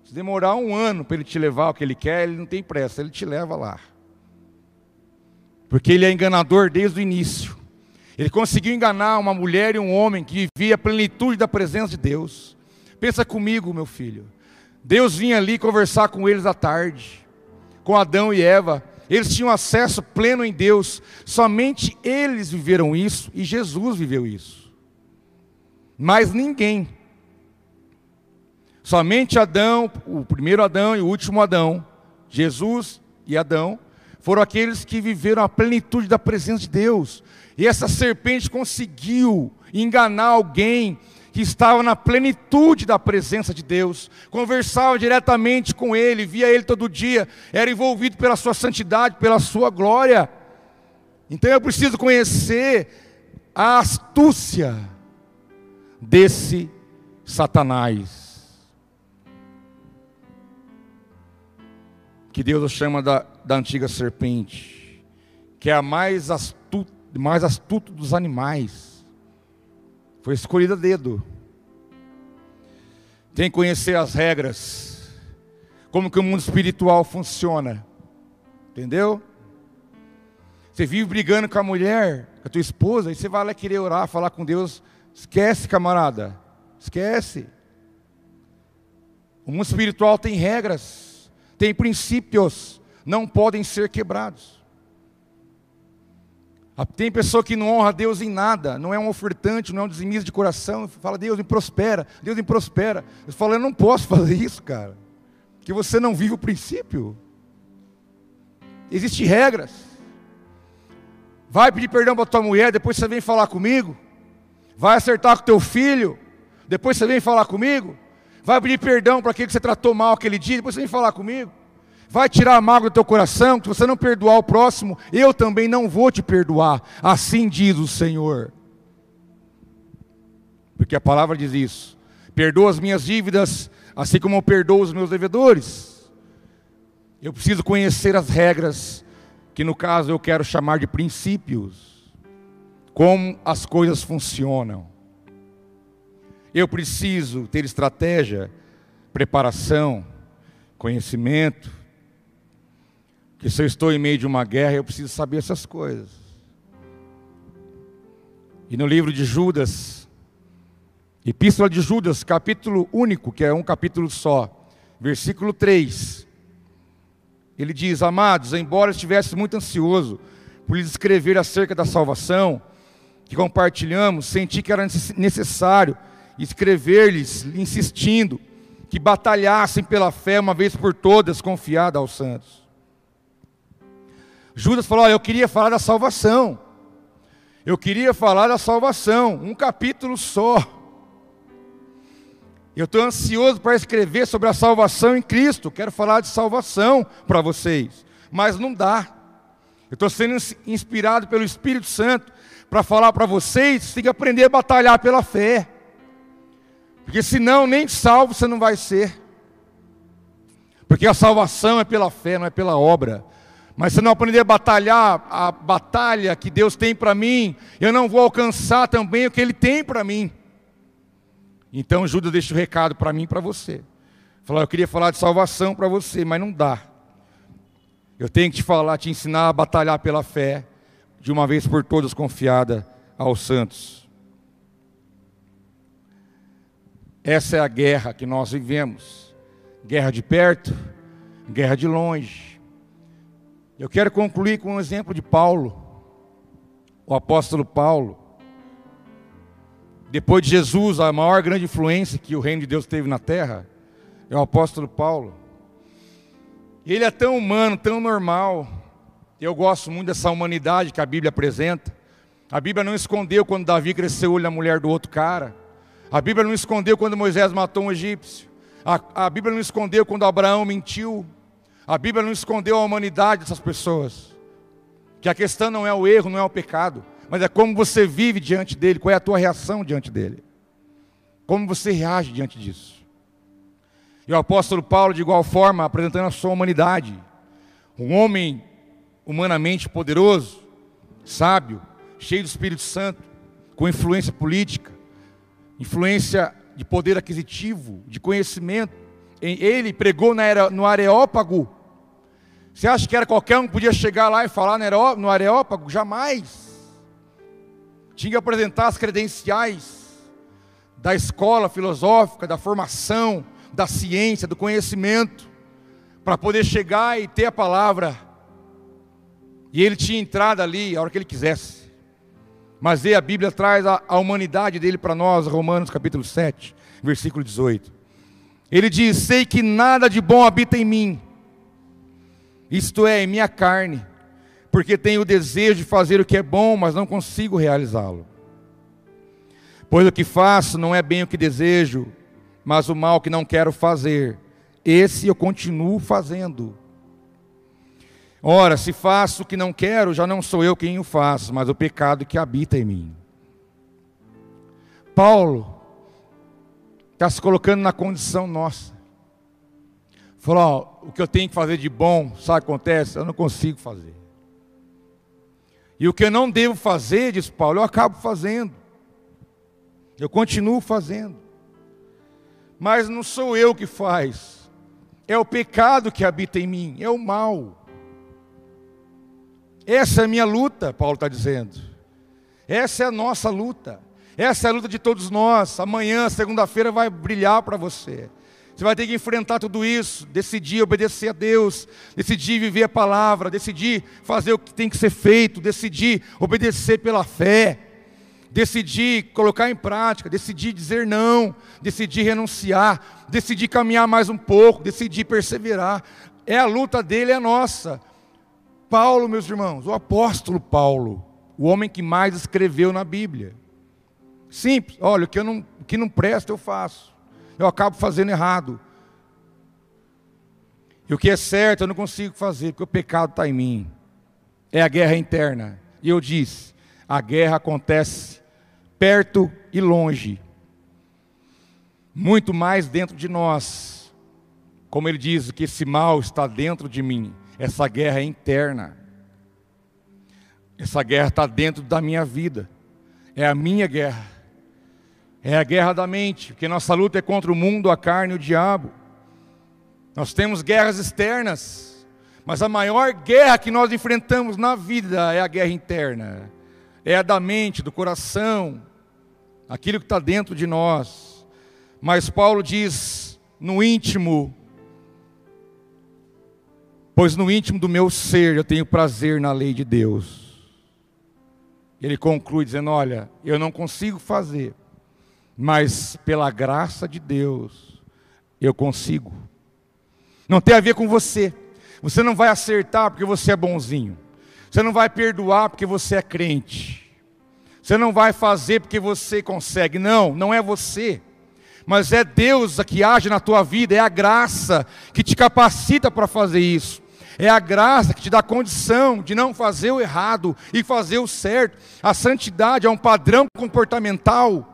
Se demorar um ano para ele te levar o que ele quer, ele não tem pressa, ele te leva lá. Porque ele é enganador desde o início. Ele conseguiu enganar uma mulher e um homem que vivia a plenitude da presença de Deus. Pensa comigo, meu filho. Deus vinha ali conversar com eles à tarde, com Adão e Eva. Eles tinham acesso pleno em Deus. Somente eles viveram isso e Jesus viveu isso. Mas ninguém. Somente Adão, o primeiro Adão e o último Adão, Jesus e Adão, foram aqueles que viveram a plenitude da presença de Deus. E essa serpente conseguiu enganar alguém que estava na plenitude da presença de Deus, conversava diretamente com Ele, via Ele todo dia, era envolvido pela Sua santidade, pela Sua glória. Então eu preciso conhecer a astúcia desse Satanás. que Deus chama da, da antiga serpente, que é a mais astuta, mais astuto dos animais. Foi escolhida a dedo. Tem que conhecer as regras, como que o mundo espiritual funciona. Entendeu? Você vive brigando com a mulher, com a tua esposa, e você vai lá querer orar, falar com Deus. Esquece, camarada. Esquece. O mundo espiritual tem regras tem princípios, não podem ser quebrados. Ah, tem pessoa que não honra Deus em nada, não é um ofertante, não é um dizimista de coração, fala, Deus me prospera, Deus me prospera. Eu falo, eu não posso fazer isso, cara, porque você não vive o princípio. Existem regras. Vai pedir perdão para tua mulher, depois você vem falar comigo. Vai acertar com teu filho, depois você vem falar comigo. Vai pedir perdão para aquele que você tratou mal aquele dia, depois você vem falar comigo. Vai tirar a mágoa do teu coração, que você não perdoar o próximo, eu também não vou te perdoar. Assim diz o Senhor. Porque a palavra diz isso. Perdoa as minhas dívidas, assim como eu perdoo os meus devedores. Eu preciso conhecer as regras, que no caso eu quero chamar de princípios. Como as coisas funcionam. Eu preciso ter estratégia, preparação, conhecimento. Que se eu estou em meio de uma guerra, eu preciso saber essas coisas. E no livro de Judas, Epístola de Judas, capítulo único, que é um capítulo só, versículo 3. Ele diz: Amados, embora estivesse muito ansioso por lhes escrever acerca da salvação que compartilhamos, senti que era necessário escrever-lhes, insistindo, que batalhassem pela fé uma vez por todas, confiada aos santos. Judas falou: Olha, eu queria falar da salvação. Eu queria falar da salvação, um capítulo só. Eu estou ansioso para escrever sobre a salvação em Cristo. Quero falar de salvação para vocês, mas não dá. Eu estou sendo inspirado pelo Espírito Santo para falar para vocês. Tem que aprender a batalhar pela fé. Porque senão nem salvo você não vai ser. Porque a salvação é pela fé, não é pela obra. Mas se eu não aprender a batalhar a batalha que Deus tem para mim, eu não vou alcançar também o que Ele tem para mim. Então Judas deixa o recado para mim e para você. Falar, eu queria falar de salvação para você, mas não dá. Eu tenho que te falar, te ensinar a batalhar pela fé, de uma vez por todas confiada aos santos. Essa é a guerra que nós vivemos. Guerra de perto, guerra de longe. Eu quero concluir com um exemplo de Paulo, o apóstolo Paulo. Depois de Jesus, a maior grande influência que o reino de Deus teve na terra é o apóstolo Paulo. Ele é tão humano, tão normal. Eu gosto muito dessa humanidade que a Bíblia apresenta. A Bíblia não escondeu quando Davi cresceu o olho na mulher do outro cara. A Bíblia não escondeu quando Moisés matou um egípcio. A, a Bíblia não escondeu quando Abraão mentiu. A Bíblia não escondeu a humanidade dessas pessoas. Que a questão não é o erro, não é o pecado mas é como você vive diante dele, qual é a tua reação diante dele. Como você reage diante disso. E o apóstolo Paulo, de igual forma, apresentando a sua humanidade. Um homem humanamente poderoso, sábio, cheio do Espírito Santo, com influência política, influência de poder aquisitivo, de conhecimento. Ele pregou no Areópago. Você acha que era qualquer um que podia chegar lá e falar no Areópago? Jamais tinha que apresentar as credenciais da escola filosófica, da formação, da ciência, do conhecimento, para poder chegar e ter a palavra. E ele tinha entrada ali a hora que ele quisesse. Mas aí a Bíblia traz a, a humanidade dele para nós, Romanos capítulo 7, versículo 18. Ele diz: Sei que nada de bom habita em mim, isto é, em minha carne porque tenho o desejo de fazer o que é bom, mas não consigo realizá-lo. Pois o que faço não é bem o que desejo, mas o mal que não quero fazer, esse eu continuo fazendo. Ora, se faço o que não quero, já não sou eu quem o faço, mas o pecado que habita em mim. Paulo está se colocando na condição nossa. Falou: ó, o que eu tenho que fazer de bom, sabe o que acontece? Eu não consigo fazer. E o que eu não devo fazer, diz Paulo, eu acabo fazendo. Eu continuo fazendo. Mas não sou eu que faz. É o pecado que habita em mim, é o mal. Essa é a minha luta, Paulo está dizendo. Essa é a nossa luta. Essa é a luta de todos nós. Amanhã, segunda-feira, vai brilhar para você. Você vai ter que enfrentar tudo isso, decidir obedecer a Deus, decidir viver a palavra, decidir fazer o que tem que ser feito, decidir obedecer pela fé, decidir colocar em prática, decidir dizer não, decidir renunciar, decidir caminhar mais um pouco, decidir perseverar. É a luta dele, é a nossa. Paulo, meus irmãos, o apóstolo Paulo, o homem que mais escreveu na Bíblia. Simples, olha, o que, não, o que não presta eu faço eu acabo fazendo errado. E o que é certo eu não consigo fazer, porque o pecado está em mim. É a guerra interna. E eu disse: a guerra acontece perto e longe. Muito mais dentro de nós. Como ele diz, que esse mal está dentro de mim. Essa guerra é interna. Essa guerra está dentro da minha vida. É a minha guerra. É a guerra da mente, porque nossa luta é contra o mundo, a carne e o diabo. Nós temos guerras externas, mas a maior guerra que nós enfrentamos na vida é a guerra interna. É a da mente, do coração, aquilo que está dentro de nós. Mas Paulo diz no íntimo, pois no íntimo do meu ser eu tenho prazer na lei de Deus. Ele conclui dizendo: Olha, eu não consigo fazer, mas pela graça de Deus eu consigo. Não tem a ver com você. Você não vai acertar porque você é bonzinho. Você não vai perdoar porque você é crente. Você não vai fazer porque você consegue. Não, não é você. Mas é Deus que age na tua vida, é a graça que te capacita para fazer isso. É a graça que te dá condição de não fazer o errado e fazer o certo. A santidade é um padrão comportamental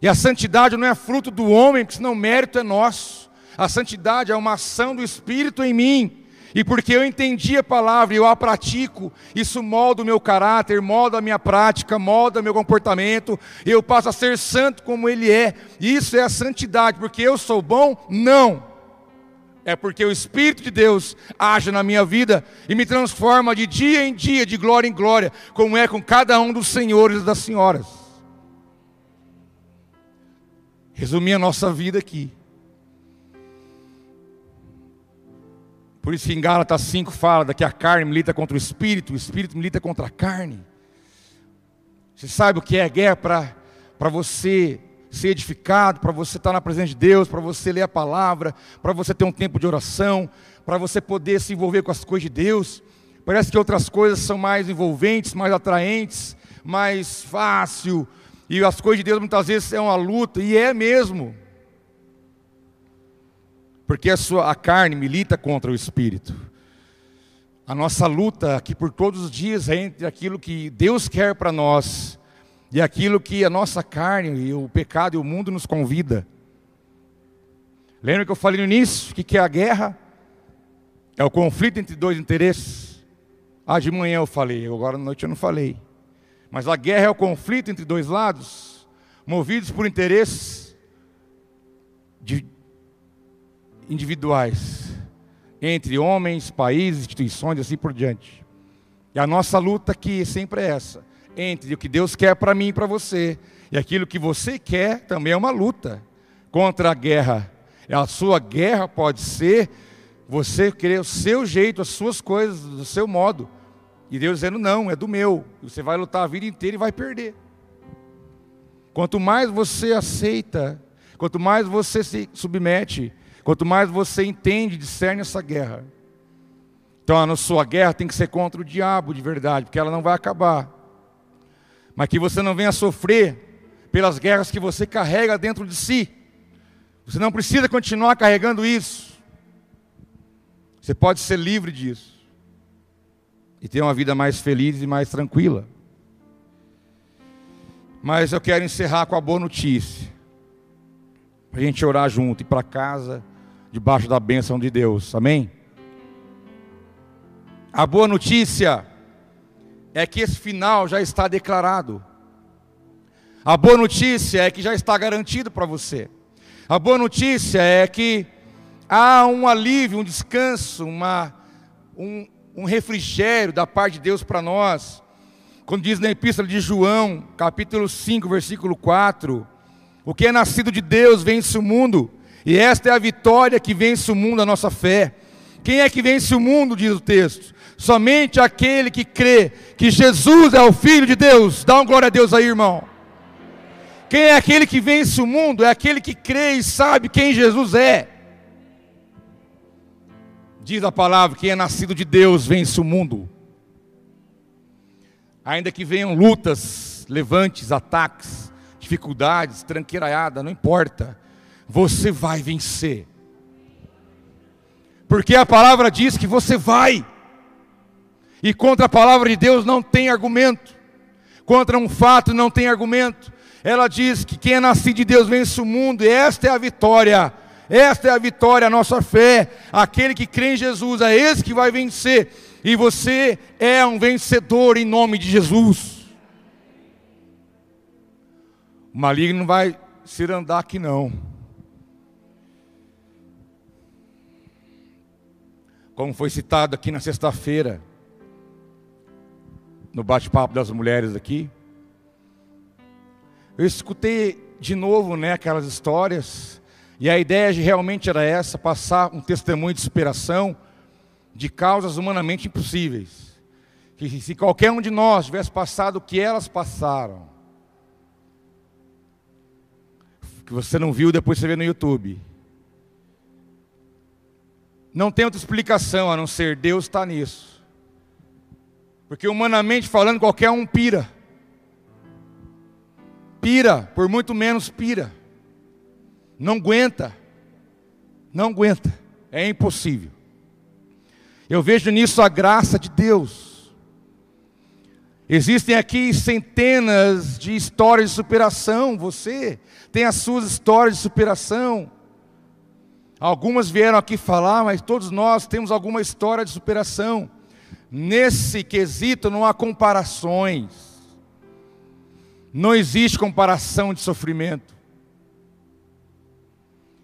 E a santidade não é fruto do homem, porque senão o mérito é nosso. A santidade é uma ação do Espírito em mim. E porque eu entendi a palavra e eu a pratico, isso molda o meu caráter, molda a minha prática, molda o meu comportamento, eu passo a ser santo como Ele é. Isso é a santidade, porque eu sou bom? Não. É porque o Espírito de Deus age na minha vida e me transforma de dia em dia, de glória em glória, como é com cada um dos senhores e das senhoras. Resumir a nossa vida aqui. Por isso que em Gálatas 5 fala que a carne milita contra o espírito, o espírito milita contra a carne. Você sabe o que é guerra para você ser edificado, para você estar na presença de Deus, para você ler a palavra, para você ter um tempo de oração, para você poder se envolver com as coisas de Deus. Parece que outras coisas são mais envolventes, mais atraentes, mais fácil, e as coisas de Deus muitas vezes é uma luta, e é mesmo porque a, sua, a carne milita contra o espírito. A nossa luta aqui por todos os dias é entre aquilo que Deus quer para nós e aquilo que a nossa carne e o pecado e o mundo nos convida. Lembra que eu falei no início? O que é a guerra? É o conflito entre dois interesses. Ah, de manhã eu falei, agora à noite eu não falei. Mas a guerra é o conflito entre dois lados, movidos por interesses individuais, entre homens, países, instituições e assim por diante. E a nossa luta aqui sempre é essa, entre o que Deus quer para mim e para você, e aquilo que você quer também é uma luta contra a guerra. A sua guerra pode ser você querer o seu jeito, as suas coisas, do seu modo. E Deus dizendo, não, é do meu. Você vai lutar a vida inteira e vai perder. Quanto mais você aceita, quanto mais você se submete, Quanto mais você entende, discerne essa guerra. Então a sua guerra tem que ser contra o diabo de verdade, porque ela não vai acabar. Mas que você não venha sofrer pelas guerras que você carrega dentro de si. Você não precisa continuar carregando isso. Você pode ser livre disso. E ter uma vida mais feliz e mais tranquila. Mas eu quero encerrar com a boa notícia. Para a gente orar junto, ir para casa debaixo da bênção de Deus. Amém? A boa notícia é que esse final já está declarado. A boa notícia é que já está garantido para você. A boa notícia é que há um alívio, um descanso, uma, um, um refrigério da parte de Deus para nós. Quando diz na Epístola de João, capítulo 5, versículo 4: O que é nascido de Deus vence o mundo, e esta é a vitória que vence o mundo, a nossa fé. Quem é que vence o mundo, diz o texto? Somente aquele que crê que Jesus é o Filho de Deus. Dá uma glória a Deus aí, irmão. Quem é aquele que vence o mundo? É aquele que crê e sabe quem Jesus é. Diz a palavra: quem é nascido de Deus vence o mundo. Ainda que venham lutas, levantes, ataques, dificuldades, tranqueiraiada, não importa você vai vencer. Porque a palavra diz que você vai. E contra a palavra de Deus não tem argumento. Contra um fato não tem argumento. Ela diz que quem é nascido de Deus vence o mundo, e esta é a vitória. Esta é a vitória, a nossa fé. Aquele que crê em Jesus é esse que vai vencer. E você é um vencedor em nome de Jesus. O maligno não vai se andar aqui não. como foi citado aqui na sexta-feira, no bate-papo das mulheres aqui. Eu escutei de novo né, aquelas histórias, e a ideia realmente era essa: passar um testemunho de superação de causas humanamente impossíveis. Que se qualquer um de nós tivesse passado o que elas passaram, que você não viu, depois você vê no YouTube. Não tem outra explicação a não ser Deus está nisso. Porque humanamente falando, qualquer um pira. Pira, por muito menos pira. Não aguenta. Não aguenta. É impossível. Eu vejo nisso a graça de Deus. Existem aqui centenas de histórias de superação. Você tem as suas histórias de superação. Algumas vieram aqui falar, mas todos nós temos alguma história de superação. Nesse quesito não há comparações. Não existe comparação de sofrimento.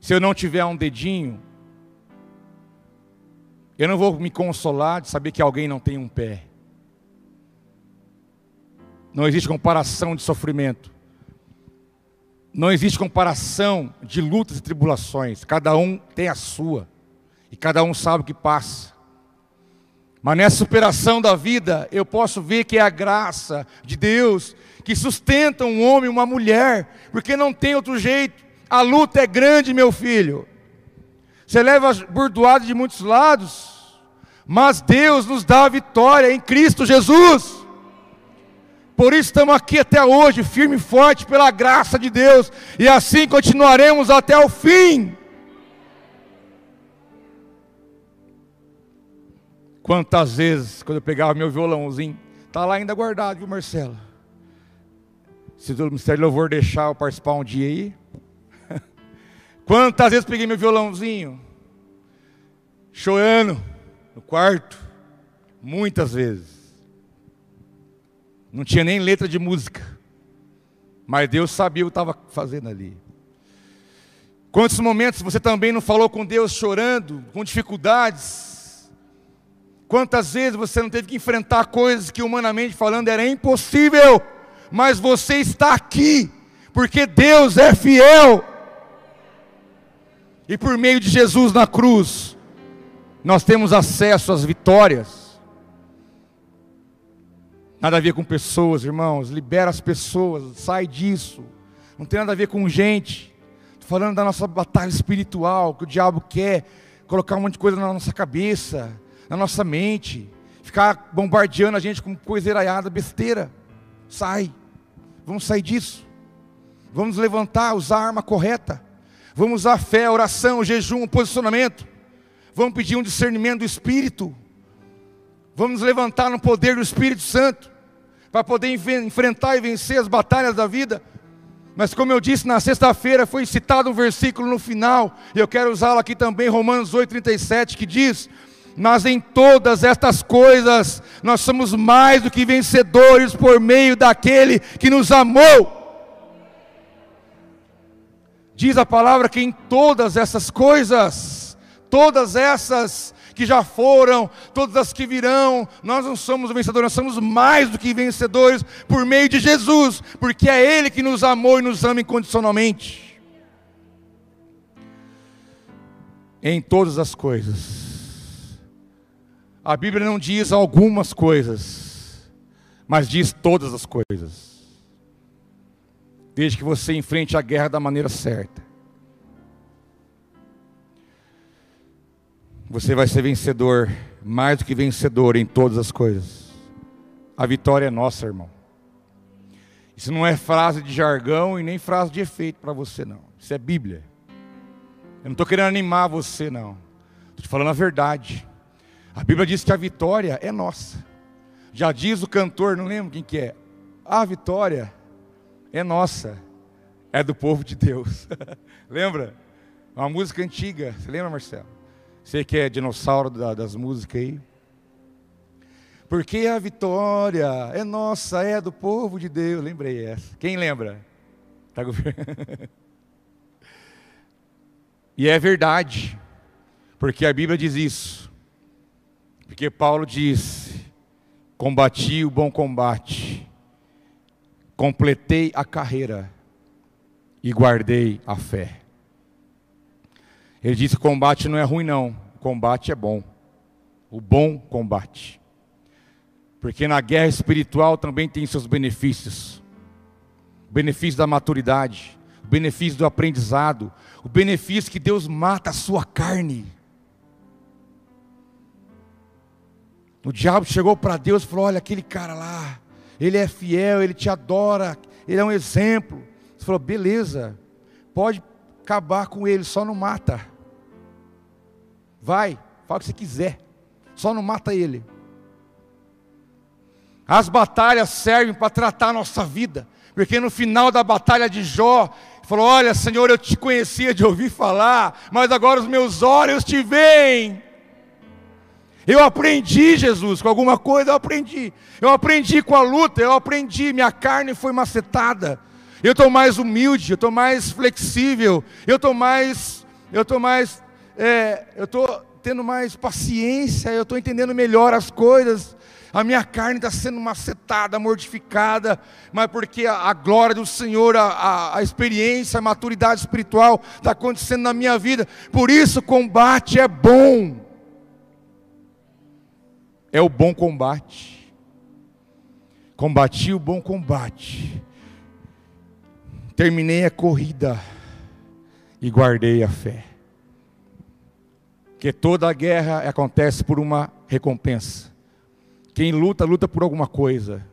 Se eu não tiver um dedinho, eu não vou me consolar de saber que alguém não tem um pé. Não existe comparação de sofrimento. Não existe comparação de lutas e tribulações. Cada um tem a sua. E cada um sabe o que passa. Mas nessa superação da vida, eu posso ver que é a graça de Deus que sustenta um homem e uma mulher, porque não tem outro jeito. A luta é grande, meu filho. Você leva burdoado de muitos lados, mas Deus nos dá a vitória em Cristo Jesus. Por isso estamos aqui até hoje, firme e forte pela graça de Deus, e assim continuaremos até o fim. Quantas vezes, quando eu pegava meu violãozinho, está lá ainda guardado, viu, Marcelo? Se o Ministério de Louvor deixar eu participar um dia aí. Quantas vezes peguei meu violãozinho, chorando no quarto, muitas vezes. Não tinha nem letra de música. Mas Deus sabia o que estava fazendo ali. Quantos momentos você também não falou com Deus chorando, com dificuldades? Quantas vezes você não teve que enfrentar coisas que humanamente falando era impossível, mas você está aqui, porque Deus é fiel. E por meio de Jesus na cruz, nós temos acesso às vitórias. Nada a ver com pessoas, irmãos. Libera as pessoas, sai disso. Não tem nada a ver com gente. Estou falando da nossa batalha espiritual, que o diabo quer colocar um monte de coisa na nossa cabeça, na nossa mente, ficar bombardeando a gente com coisa eraiada, besteira. Sai. Vamos sair disso. Vamos levantar, usar a arma correta. Vamos usar fé, oração, jejum, posicionamento. Vamos pedir um discernimento do Espírito. Vamos levantar no poder do Espírito Santo para poder enfrentar e vencer as batalhas da vida. Mas como eu disse na sexta-feira, foi citado um versículo no final, e eu quero usá-lo aqui também, Romanos 8,37, que diz: Mas em todas estas coisas nós somos mais do que vencedores por meio daquele que nos amou. Diz a palavra que em todas essas coisas, todas essas que já foram, todas as que virão. Nós não somos vencedores, nós somos mais do que vencedores por meio de Jesus, porque é Ele que nos amou e nos ama incondicionalmente. Em todas as coisas. A Bíblia não diz algumas coisas, mas diz todas as coisas. Desde que você enfrente a guerra da maneira certa. Você vai ser vencedor, mais do que vencedor em todas as coisas. A vitória é nossa, irmão. Isso não é frase de jargão e nem frase de efeito para você, não. Isso é Bíblia. Eu não estou querendo animar você, não. Estou te falando a verdade. A Bíblia diz que a vitória é nossa. Já diz o cantor, não lembro quem que é. A vitória é nossa. É do povo de Deus. lembra? Uma música antiga. Você lembra, Marcelo? Você que é dinossauro das músicas aí. Porque a vitória é nossa, é do povo de Deus. Lembrei essa. Quem lembra? Tá e é verdade. Porque a Bíblia diz isso. Porque Paulo diz: Combati o bom combate, completei a carreira e guardei a fé. Ele disse: combate não é ruim, não. Combate é bom. O bom combate. Porque na guerra espiritual também tem seus benefícios. O benefício da maturidade, o benefício do aprendizado, o benefício que Deus mata a sua carne. O diabo chegou para Deus e falou: Olha, aquele cara lá, ele é fiel, ele te adora, ele é um exemplo. Você falou: Beleza, pode acabar com ele, só não mata. Vai, fala o que você quiser. Só não mata ele. As batalhas servem para tratar a nossa vida, porque no final da batalha de Jó, falou: Olha, Senhor, eu te conhecia de ouvir falar, mas agora os meus olhos te veem. Eu aprendi, Jesus, com alguma coisa eu aprendi. Eu aprendi com a luta, eu aprendi, minha carne foi macetada. Eu estou mais humilde, eu estou mais flexível, eu estou mais, eu estou mais, é, eu estou tendo mais paciência, eu estou entendendo melhor as coisas. A minha carne está sendo macetada, mortificada, mas porque a, a glória do Senhor, a, a, a experiência, a maturidade espiritual está acontecendo na minha vida. Por isso, combate é bom é o bom combate. Combati o bom combate. Terminei a corrida e guardei a fé. Que toda a guerra acontece por uma recompensa. Quem luta, luta por alguma coisa.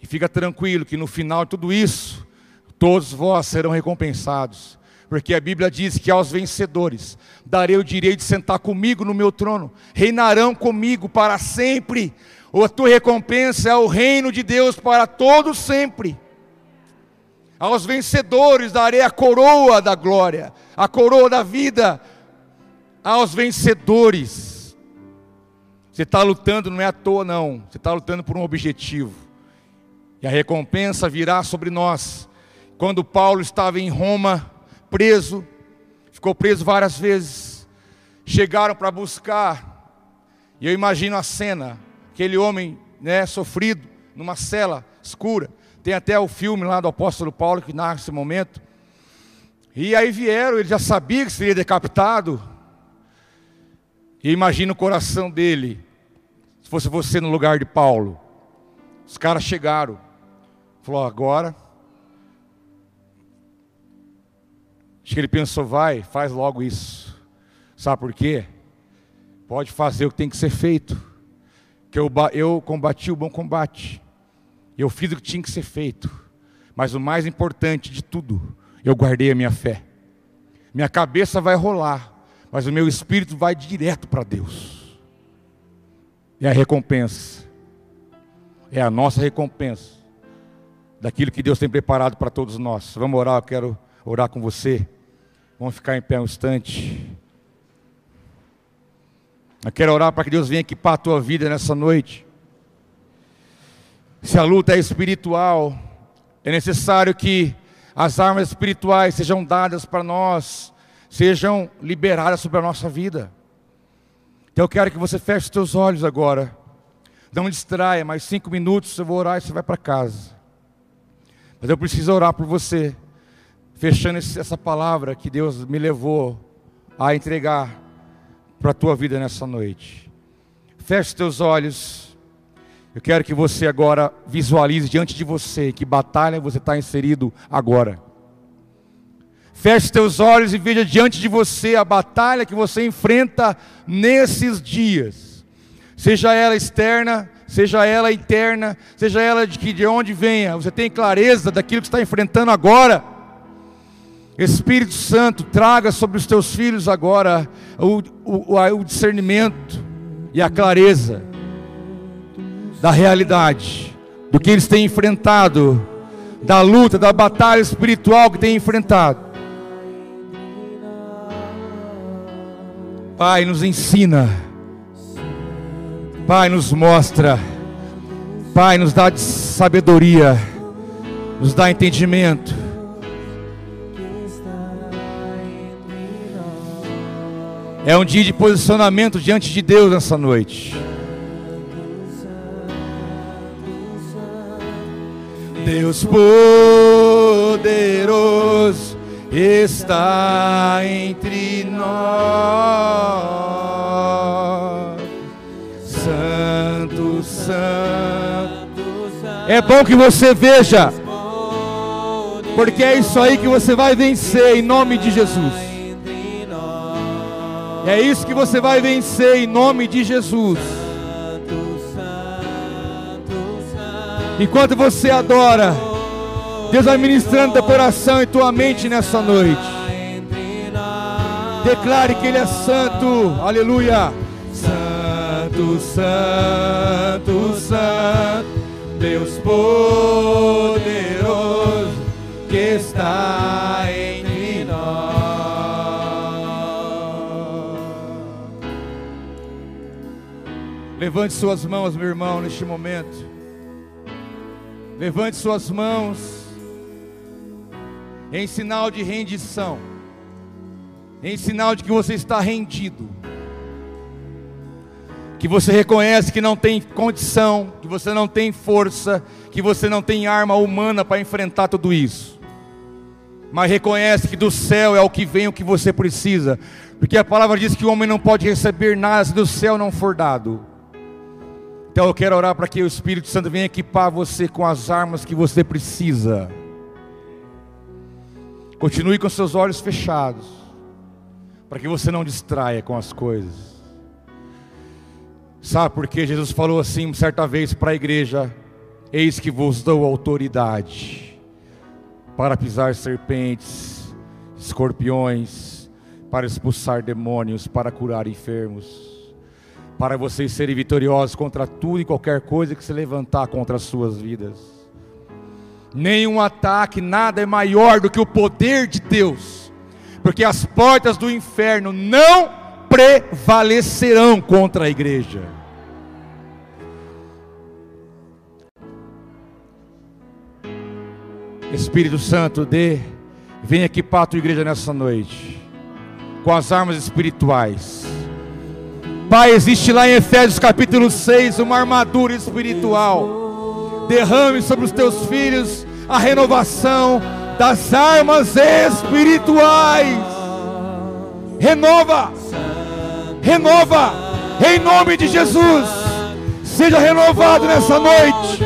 E fica tranquilo que no final de tudo isso, todos vós serão recompensados porque a Bíblia diz que aos vencedores darei o direito de sentar comigo no meu trono, reinarão comigo para sempre. A tua recompensa é o reino de Deus para todos sempre. Aos vencedores darei a coroa da glória, a coroa da vida. Aos vencedores. Você está lutando, não é à toa, não. Você está lutando por um objetivo. E a recompensa virá sobre nós. Quando Paulo estava em Roma, preso, ficou preso várias vezes. Chegaram para buscar, e eu imagino a cena, aquele homem, né, sofrido, numa cela escura. Tem até o filme lá do apóstolo Paulo que narra esse momento. E aí vieram, ele já sabia que seria decapitado. E imagina o coração dele, se fosse você no lugar de Paulo. Os caras chegaram, falou: agora Acho que ele pensou, vai, faz logo isso. Sabe por quê? Pode fazer o que tem que ser feito. Que eu, eu combati o bom combate. Eu fiz o que tinha que ser feito. Mas o mais importante de tudo, eu guardei a minha fé. Minha cabeça vai rolar, mas o meu espírito vai direto para Deus. É a recompensa. É a nossa recompensa daquilo que Deus tem preparado para todos nós. Vamos orar, eu quero orar com você. Vamos ficar em pé um instante. Eu quero orar para que Deus venha equipar a tua vida nessa noite. Se a luta é espiritual, é necessário que as armas espirituais sejam dadas para nós, sejam liberadas sobre a nossa vida. Então eu quero que você feche os teus olhos agora. Não distraia, mais cinco minutos eu vou orar e você vai para casa. Mas eu preciso orar por você fechando essa palavra que Deus me levou a entregar para a tua vida nessa noite. Feche teus olhos. Eu quero que você agora visualize diante de você que batalha você está inserido agora. Feche teus olhos e veja diante de você a batalha que você enfrenta nesses dias. Seja ela externa, seja ela interna, seja ela de que de onde venha, você tem clareza daquilo que está enfrentando agora. Espírito Santo, traga sobre os teus filhos agora o, o, o discernimento e a clareza da realidade, do que eles têm enfrentado, da luta, da batalha espiritual que têm enfrentado. Pai, nos ensina, Pai, nos mostra, Pai, nos dá sabedoria, nos dá entendimento É um dia de posicionamento diante de Deus nessa noite. Deus poderoso está entre nós. Santo, Santo. É bom que você veja, porque é isso aí que você vai vencer em nome de Jesus. É isso que você vai vencer em nome de Jesus. Enquanto você adora, Deus vai ministrando teu coração e tua mente nessa noite. Declare que Ele é santo, aleluia. Santo, Santo, Santo, Deus poderoso que está Levante suas mãos, meu irmão, neste momento. Levante suas mãos. Em sinal de rendição, em sinal de que você está rendido, que você reconhece que não tem condição, que você não tem força, que você não tem arma humana para enfrentar tudo isso, mas reconhece que do céu é o que vem o que você precisa, porque a palavra diz que o homem não pode receber nada se do céu não for dado. Então eu quero orar para que o Espírito Santo venha equipar você com as armas que você precisa. Continue com seus olhos fechados, para que você não distraia com as coisas. Sabe por que Jesus falou assim certa vez para a igreja: Eis que vos dou autoridade para pisar serpentes, escorpiões, para expulsar demônios, para curar enfermos para vocês serem vitoriosos contra tudo e qualquer coisa que se levantar contra as suas vidas. Nenhum ataque, nada é maior do que o poder de Deus, porque as portas do inferno não prevalecerão contra a igreja. Espírito Santo, dê, vem equipar a tua igreja nessa noite, com as armas espirituais Pai, existe lá em Efésios capítulo 6 uma armadura espiritual. Derrame sobre os teus filhos a renovação das armas espirituais. Renova, renova, em nome de Jesus. Seja renovado nessa noite,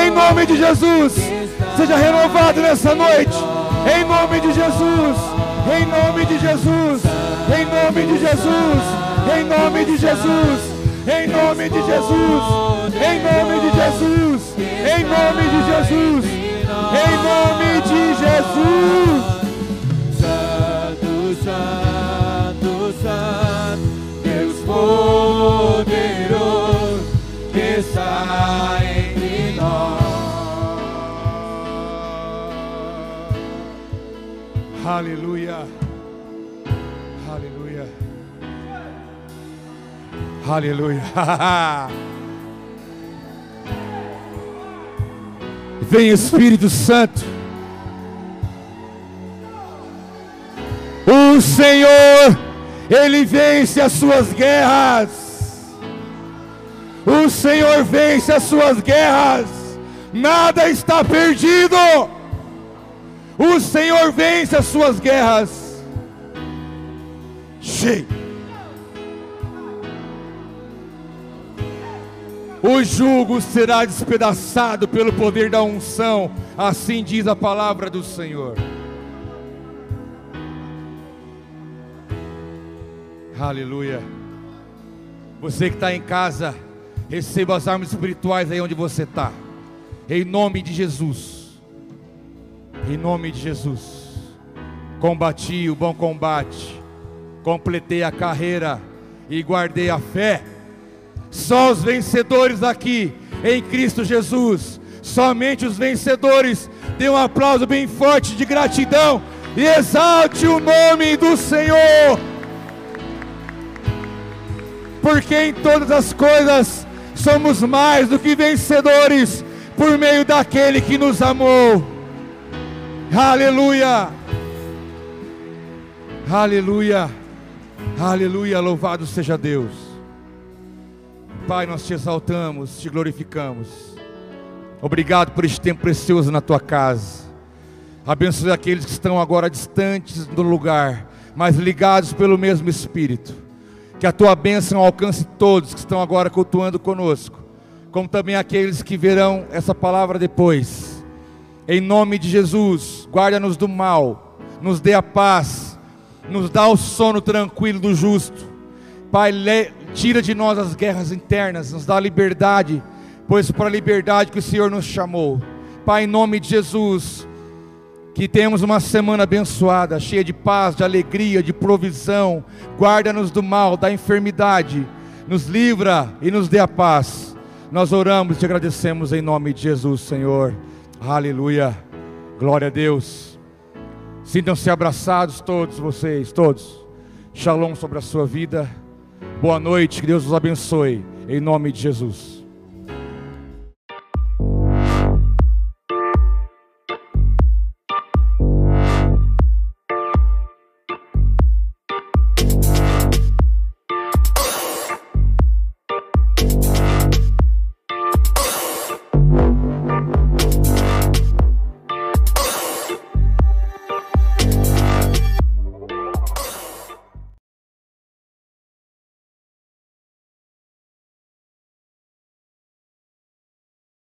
em nome de Jesus. Seja renovado nessa noite, em nome de Jesus, em nome de Jesus, em nome de Jesus em nome de Jesus, em nome de Jesus, em nome de Jesus, em nome de Jesus, em nome de Jesus. Santo, Santo, Santo, Deus poderoso que está entre nós. Aleluia. Aleluia. Vem Espírito Santo. O Senhor, Ele vence as suas guerras. O Senhor vence as suas guerras. Nada está perdido. O Senhor vence as suas guerras. Cheio. O jugo será despedaçado pelo poder da unção, assim diz a palavra do Senhor. Aleluia. Você que está em casa, receba as armas espirituais aí onde você está, em nome de Jesus. Em nome de Jesus. Combati o bom combate, completei a carreira e guardei a fé. Só os vencedores aqui em Cristo Jesus. Somente os vencedores. Dê um aplauso bem forte de gratidão e exalte o nome do Senhor. Porque em todas as coisas somos mais do que vencedores por meio daquele que nos amou. Aleluia. Aleluia. Aleluia. Louvado seja Deus. Pai, nós te exaltamos, te glorificamos. Obrigado por este tempo precioso na tua casa. Abençoe aqueles que estão agora distantes do lugar, mas ligados pelo mesmo Espírito. Que a tua bênção alcance todos que estão agora cultuando conosco, como também aqueles que verão essa palavra depois. Em nome de Jesus, guarda-nos do mal, nos dê a paz, nos dá o sono tranquilo do justo. Pai, tira de nós as guerras internas, nos dá liberdade, pois para a liberdade que o Senhor nos chamou. Pai, em nome de Jesus, que temos uma semana abençoada, cheia de paz, de alegria, de provisão. Guarda-nos do mal, da enfermidade. Nos livra e nos dê a paz. Nós oramos e te agradecemos em nome de Jesus, Senhor. Aleluia. Glória a Deus. Sintam-se abraçados todos vocês, todos. Shalom sobre a sua vida. Boa noite, que Deus os abençoe, em nome de Jesus.